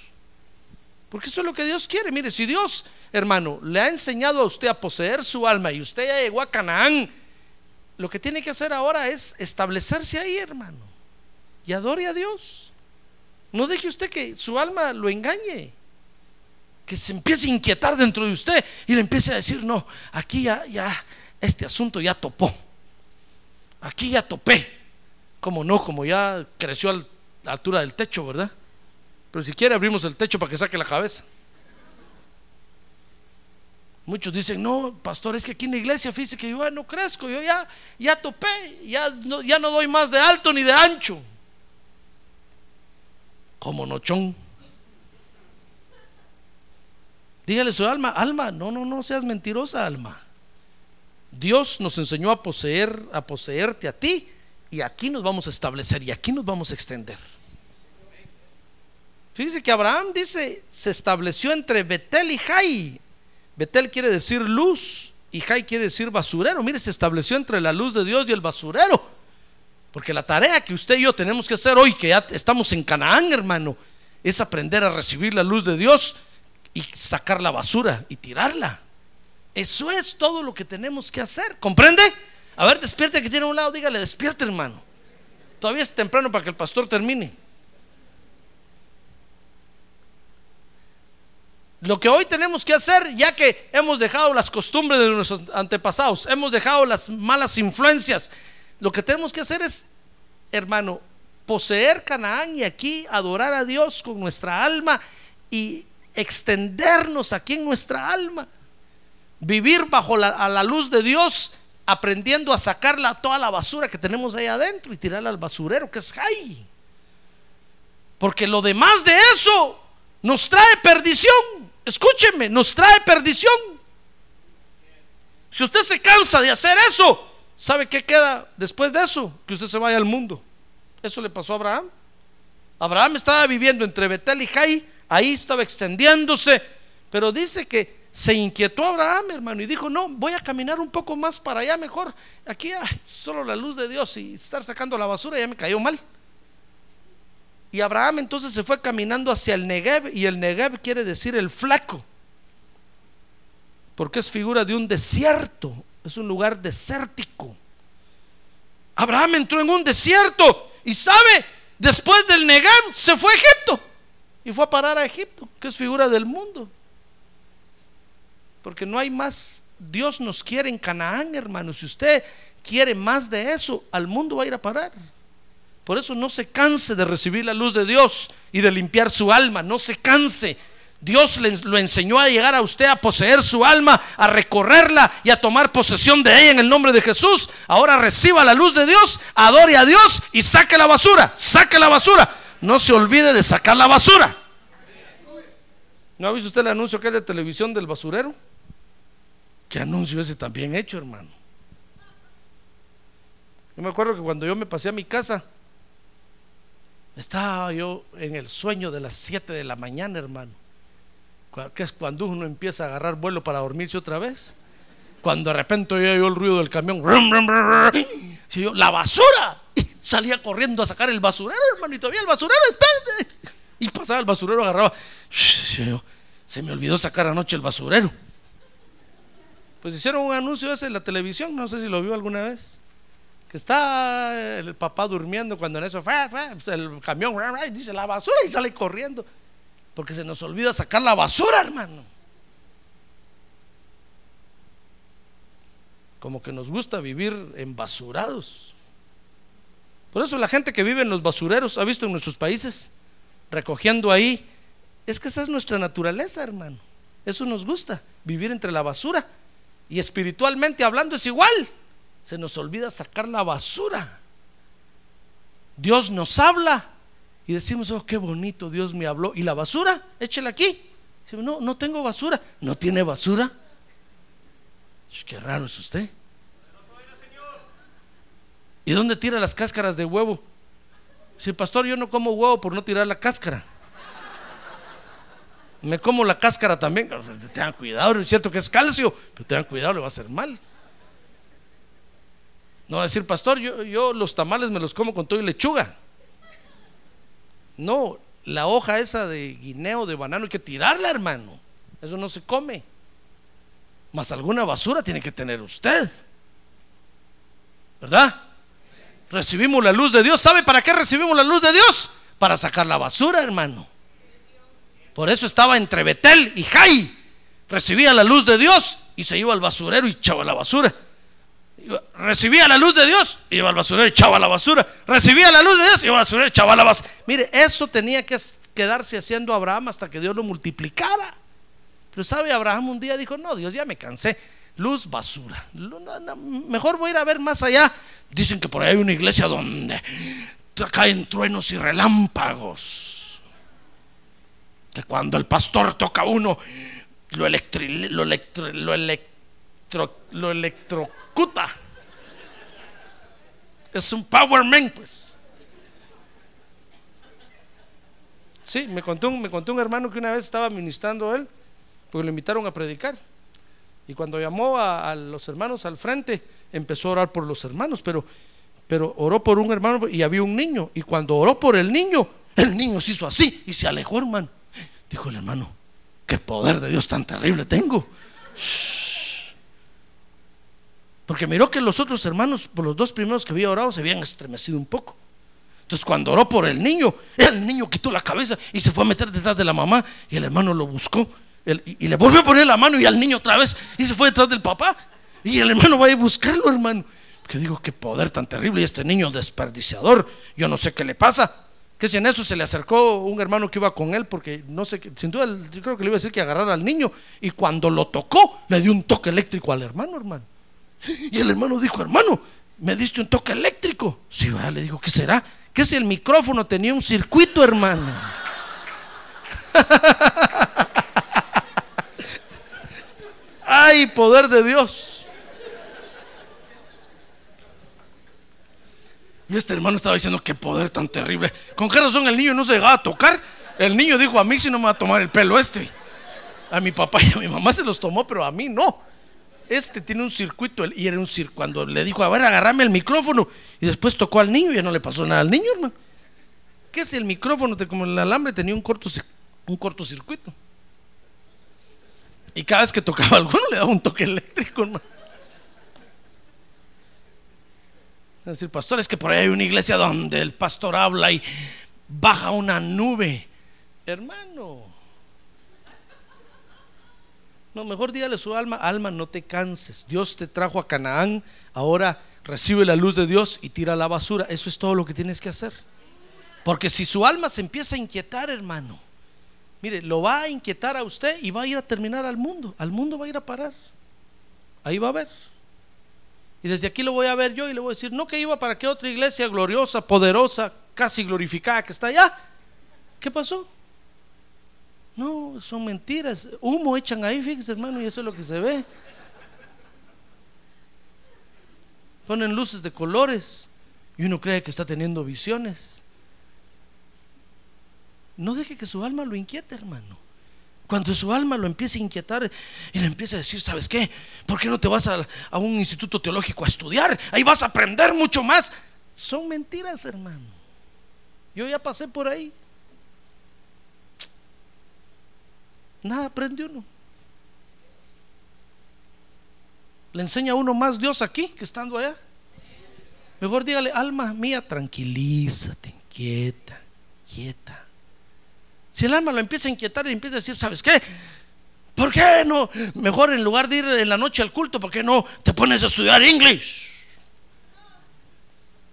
Porque eso es lo que Dios quiere. Mire, si Dios, hermano, le ha enseñado a usted a poseer su alma y usted ya llegó a Canaán lo que tiene que hacer ahora es establecerse ahí, hermano. Y adore a Dios. No deje usted que su alma lo engañe. Que se empiece a inquietar dentro de usted y le empiece a decir, no, aquí ya, ya, este asunto ya topó. Aquí ya topé. Como no, como ya creció a la altura del techo, ¿verdad? Pero si quiere abrimos el techo para que saque la cabeza. Muchos dicen, no, pastor, es que aquí en la iglesia, fíjese que yo no crezco, yo ya, ya topé, ya no, ya no doy más de alto ni de ancho. Como nochón. Dígale su alma, alma, no, no, no seas mentirosa, alma. Dios nos enseñó a poseer, a poseerte a ti, y aquí nos vamos a establecer y aquí nos vamos a extender. Fíjese que Abraham dice, se estableció entre Betel y Jai, Betel quiere decir luz y Jai quiere decir basurero. Mire, se estableció entre la luz de Dios y el basurero. Porque la tarea que usted y yo tenemos que hacer hoy, que ya estamos en Canaán, hermano, es aprender a recibir la luz de Dios y sacar la basura y tirarla. Eso es todo lo que tenemos que hacer. ¿Comprende? A ver, despierte que tiene un lado, dígale, despierte, hermano. Todavía es temprano para que el pastor termine. Lo que hoy tenemos que hacer, ya que hemos dejado las costumbres de nuestros antepasados, hemos dejado las malas influencias, lo que tenemos que hacer es, hermano, poseer Canaán y aquí adorar a Dios con nuestra alma y extendernos aquí en nuestra alma. Vivir bajo la, a la luz de Dios, aprendiendo a sacar toda la basura que tenemos ahí adentro y tirarla al basurero, que es Jai. Porque lo demás de eso nos trae perdición escúcheme, nos trae perdición. Si usted se cansa de hacer eso, ¿sabe qué queda después de eso? Que usted se vaya al mundo. Eso le pasó a Abraham. Abraham estaba viviendo entre Betel y Jai, ahí estaba extendiéndose, pero dice que se inquietó Abraham, hermano, y dijo, no, voy a caminar un poco más para allá mejor. Aquí solo la luz de Dios y estar sacando la basura ya me cayó mal. Y Abraham entonces se fue caminando hacia el Negev y el Negev quiere decir el flaco. Porque es figura de un desierto, es un lugar desértico. Abraham entró en un desierto y sabe, después del Negev se fue a Egipto y fue a parar a Egipto, que es figura del mundo. Porque no hay más, Dios nos quiere en Canaán, hermano. Si usted quiere más de eso, al mundo va a ir a parar. Por eso no se canse de recibir la luz de Dios y de limpiar su alma, no se canse. Dios le, lo enseñó a llegar a usted a poseer su alma, a recorrerla y a tomar posesión de ella en el nombre de Jesús. Ahora reciba la luz de Dios, adore a Dios y saque la basura, saque la basura. No se olvide de sacar la basura. ¿No ha visto usted el anuncio que hay de televisión del basurero? ¿Qué anuncio ese también hecho, hermano? Yo me acuerdo que cuando yo me pasé a mi casa, estaba yo en el sueño de las 7 de la mañana, hermano. Que es cuando uno empieza a agarrar vuelo para dormirse otra vez. Cuando de repente oía yo el ruido del camión, la basura. Y salía corriendo a sacar el basurero, hermano. Y todavía el basurero, espérate. Y pasaba el basurero, agarraba. Se me olvidó sacar anoche el basurero. Pues hicieron un anuncio ese en la televisión, no sé si lo vio alguna vez. Que está el papá durmiendo cuando en eso pues el camión dice la basura y sale corriendo. Porque se nos olvida sacar la basura, hermano. Como que nos gusta vivir en basurados. Por eso la gente que vive en los basureros, ha visto en nuestros países, recogiendo ahí, es que esa es nuestra naturaleza, hermano. Eso nos gusta, vivir entre la basura. Y espiritualmente hablando es igual. Se nos olvida sacar la basura. Dios nos habla y decimos, oh, qué bonito, Dios me habló. ¿Y la basura? Échela aquí. no, no tengo basura. ¿No tiene basura? Qué raro es usted. ¿Y dónde tira las cáscaras de huevo? Si pastor, yo no como huevo por no tirar la cáscara. Me como la cáscara también. Tengan cuidado, es cierto que es calcio, pero tengan cuidado, le va a hacer mal. No va a decir, pastor, yo, yo los tamales me los como con todo y lechuga. No, la hoja esa de guineo, de banano, hay que tirarla, hermano. Eso no se come. Más alguna basura tiene que tener usted. ¿Verdad? Recibimos la luz de Dios. ¿Sabe para qué recibimos la luz de Dios? Para sacar la basura, hermano. Por eso estaba entre Betel y Jai. Recibía la luz de Dios y se iba al basurero y echaba la basura. Recibía la luz de Dios, iba al basurero echaba la basura. Recibía la luz de Dios, iba al basurero echaba la basura. Mire, eso tenía que quedarse haciendo Abraham hasta que Dios lo multiplicara. Pero sabe, Abraham un día dijo, no, Dios, ya me cansé. Luz, basura. Mejor voy a ir a ver más allá. Dicen que por ahí hay una iglesia donde caen truenos y relámpagos. Que cuando el pastor toca uno, lo, electri, lo, lo, lo electrocuta. Es un power man, pues. Sí, me contó, me contó un hermano que una vez estaba ministrando él porque lo invitaron a predicar. Y cuando llamó a, los hermanos al frente, empezó a orar por los hermanos, pero, pero oró por un hermano y había un niño. Y cuando oró por el niño, el niño se hizo así y se alejó, hermano. Dijo el hermano, qué poder de Dios tan terrible tengo. Porque miró que los otros hermanos, por los dos primeros que había orado, se habían estremecido un poco. Entonces cuando oró por el niño, el niño quitó la cabeza y se fue a meter detrás de la mamá y el hermano lo buscó y, le volvió a poner la mano y al niño otra vez y se fue detrás del papá. Y el hermano va a buscarlo, hermano. Que digo, qué poder tan terrible. Y este niño desperdiciador, yo no sé qué le pasa. Que si en eso se le acercó un hermano que iba con él, porque no sé, sin duda, yo creo que le iba a decir que agarrara al niño. Y cuando lo tocó, le dio un toque eléctrico al hermano, hermano. Y el hermano dijo, hermano, me diste un toque eléctrico. Sí, va, le digo, ¿qué será? Que si el micrófono tenía un circuito, hermano. [laughs] ¡Ay, poder de Dios! Y este hermano estaba diciendo, qué poder tan terrible. ¿Con qué razón el niño no se dejaba a tocar? El niño dijo, a mí si no me va a tomar el pelo este. A mi papá y a mi mamá se los tomó, pero a mí no. Este tiene un circuito y era un circuito. Cuando le dijo, a ver, agarrame el micrófono. Y después tocó al niño y ya no le pasó nada al niño, hermano. ¿Qué es el micrófono? Como el alambre tenía un, corto, un cortocircuito. Y cada vez que tocaba [laughs] alguno le daba un toque eléctrico, hermano. Es decir, pastor, es que por ahí hay una iglesia donde el pastor habla y baja una nube. Hermano. No, mejor dígale a su alma, alma, no te canses. Dios te trajo a Canaán, ahora recibe la luz de Dios y tira la basura. Eso es todo lo que tienes que hacer. Porque si su alma se empieza a inquietar, hermano, Mire, lo va a inquietar a usted y va a ir a terminar al mundo. Al mundo va a ir a parar. Ahí va a ver. Y desde aquí lo voy a ver yo y le voy a decir, no que iba para que otra iglesia gloriosa, poderosa, casi glorificada que está allá. ¿Qué pasó? No, son mentiras. Humo echan ahí, fíjese hermano, y eso es lo que se ve. Ponen luces de colores y uno cree que está teniendo visiones. No deje que su alma lo inquiete, hermano. Cuando su alma lo empiece a inquietar y le empieza a decir, ¿sabes qué? ¿Por qué no te vas a, a un instituto teológico a estudiar? Ahí vas a aprender mucho más. Son mentiras, hermano. Yo ya pasé por ahí. Nada aprende uno. Le enseña a uno más Dios aquí que estando allá. Mejor dígale, alma mía, tranquilízate, quieta, quieta. Si el alma lo empieza a inquietar y empieza a decir, ¿sabes qué? ¿Por qué no? Mejor en lugar de ir en la noche al culto, ¿por qué no te pones a estudiar inglés?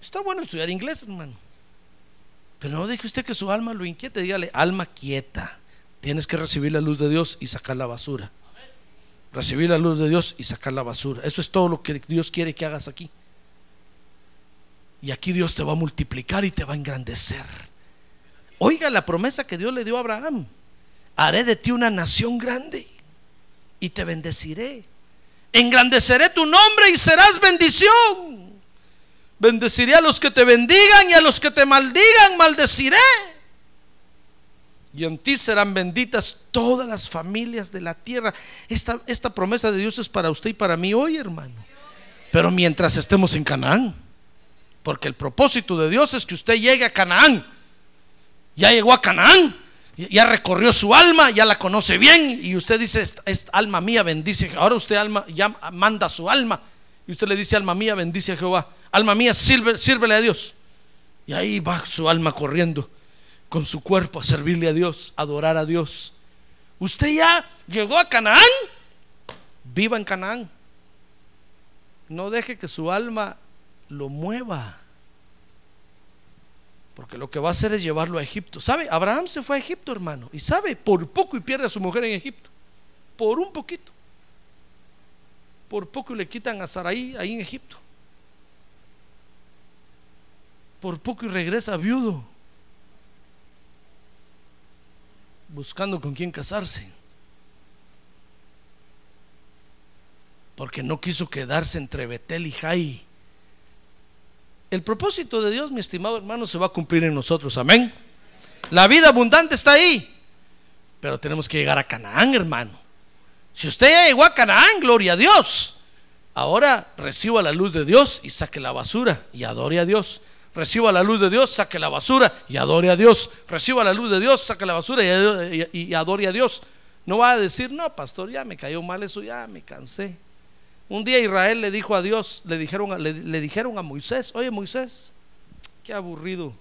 Está bueno estudiar inglés, hermano. Pero no deje usted que su alma lo inquiete. Dígale, alma quieta. Tienes que recibir la luz de Dios y sacar la basura. Recibir la luz de Dios y sacar la basura. Eso es todo lo que Dios quiere que hagas aquí. Y aquí Dios te va a multiplicar y te va a engrandecer. Oiga la promesa que Dios le dio a Abraham. Haré de ti una nación grande y te bendeciré. Engrandeceré tu nombre y serás bendición. Bendeciré a los que te bendigan y a los que te maldigan, maldeciré. Y en ti serán benditas todas las familias de la tierra. Esta, esta promesa de Dios es para usted y para mí hoy, hermano. Pero mientras estemos en Canaán. Porque el propósito de Dios es que usted llegue a Canaán. Ya llegó a Canaán. Ya recorrió su alma, ya la conoce bien. Y usted dice, esta, alma mía bendice. Ahora usted alma, ya manda su alma. Y usted le dice, alma mía bendice a Jehová. Alma mía, sírvele a Dios. Y ahí va su alma corriendo con su cuerpo a servirle a Dios, a adorar a Dios. Usted ya llegó a Canaán. Viva en Canaán. No deje que su alma lo mueva. Porque lo que va a hacer es llevarlo a Egipto. ¿Sabe? Abraham se fue a Egipto, hermano. Y sabe, por poco y pierde a su mujer en Egipto. Por un poquito. Por poco le quitan a Saraí ahí en Egipto. Por poco y regresa viudo. Buscando con quién casarse. Porque no quiso quedarse entre Betel y Jai el propósito de Dios, mi estimado hermano, se va a cumplir en nosotros. Amén. La vida abundante está ahí. Pero tenemos que llegar a Canaán, hermano. Si usted ya llegó a Canaán, gloria a Dios. Ahora reciba la luz de Dios y saque la basura y adore a Dios. Reciba la luz de Dios, saque la basura y adore a Dios. Reciba la luz de Dios, saque la basura y, adore a Dios. No va a decir, no, pastor, ya me cayó mal eso, ya me cansé. Un día Israel le dijo a Dios, le dijeron, le, dijeron a Moisés, oye Moisés, qué aburrido,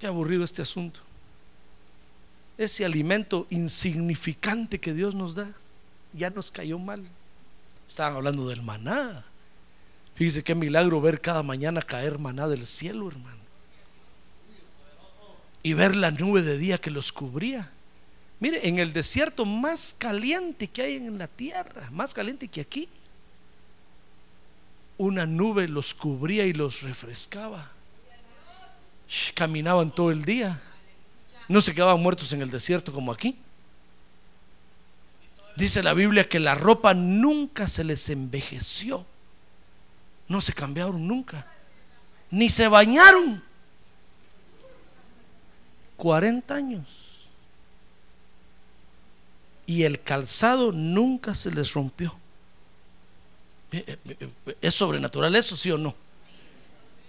qué aburrido este asunto. Ese alimento insignificante que Dios nos da, ya nos cayó mal. Estaban hablando del maná. Fíjese qué milagro ver cada mañana caer maná del cielo, hermano. Y ver la nube de día que los cubría. Mire, en el desierto más caliente que hay en la tierra, más caliente que aquí, una nube los cubría y los refrescaba. Caminaban todo el día. No se quedaban muertos en el desierto como aquí. Dice la Biblia que la ropa nunca se les envejeció. No se cambiaron nunca. Ni se bañaron. 40 años y el calzado nunca se les rompió. Eh, eh, eh, ¿Es sobrenatural eso, sí o no?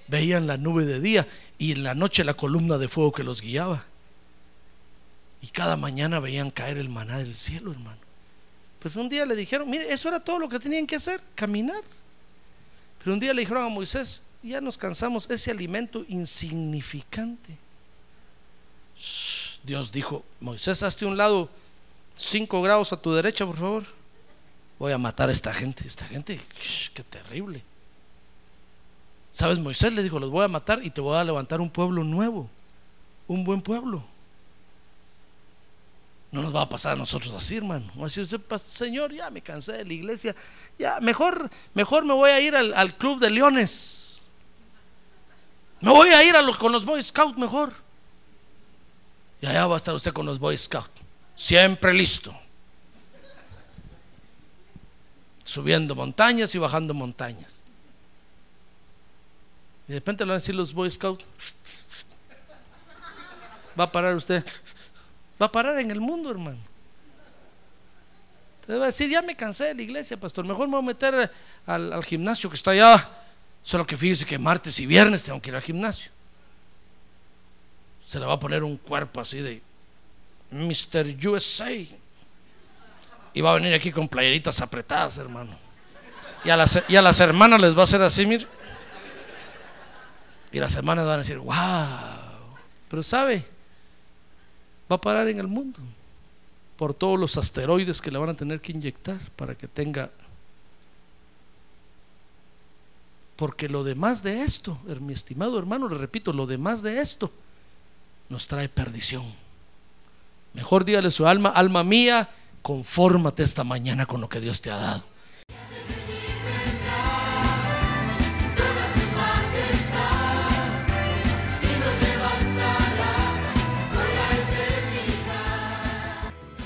Veían la nube de día y en la noche la columna de fuego que los guiaba. Y cada mañana veían caer el maná del cielo, hermano. Pues un día le dijeron, mire, eso era todo lo que tenían que hacer, caminar. Pero un día le dijeron a Moisés, ya nos cansamos, ese alimento insignificante. Dios dijo, Moisés, hazte un lado 5 grados a tu derecha, por favor. Voy a matar a esta gente. Esta gente, qué terrible. ¿Sabes? Moisés le dijo, los voy a matar y te voy a levantar un pueblo nuevo. Un buen pueblo. No nos va a pasar a nosotros así, hermano. Va a decir Señor, ya me cansé de la iglesia. Ya, mejor, mejor me voy a ir al, club de leones. Me voy a ir a con los Boy Scouts mejor. Y allá va a estar usted con los Boy Scouts, siempre listo. Subiendo montañas y bajando montañas. Y de repente le van a decir los Boy Scouts, va a parar usted, va a parar en el mundo, hermano. Te va a decir, ya me cansé de la iglesia, pastor, mejor me voy a meter al, gimnasio que está allá. Solo que fíjese que martes y viernes tengo que ir al gimnasio. Se le va a poner un cuerpo así de Mr. USA. Y va a venir aquí con playeritas apretadas, hermano. Y a las, y a las hermanas les va a hacer así, mire. Y las hermanas van a decir, wow. Pero sabe, va a parar en el mundo por todos los asteroides que le van a tener que inyectar para que tenga porque lo demás de esto, mi estimado hermano, le repito, lo demás de esto nos trae perdición. Mejor dígale a su alma, alma mía, confórmate esta mañana con lo que Dios te ha dado.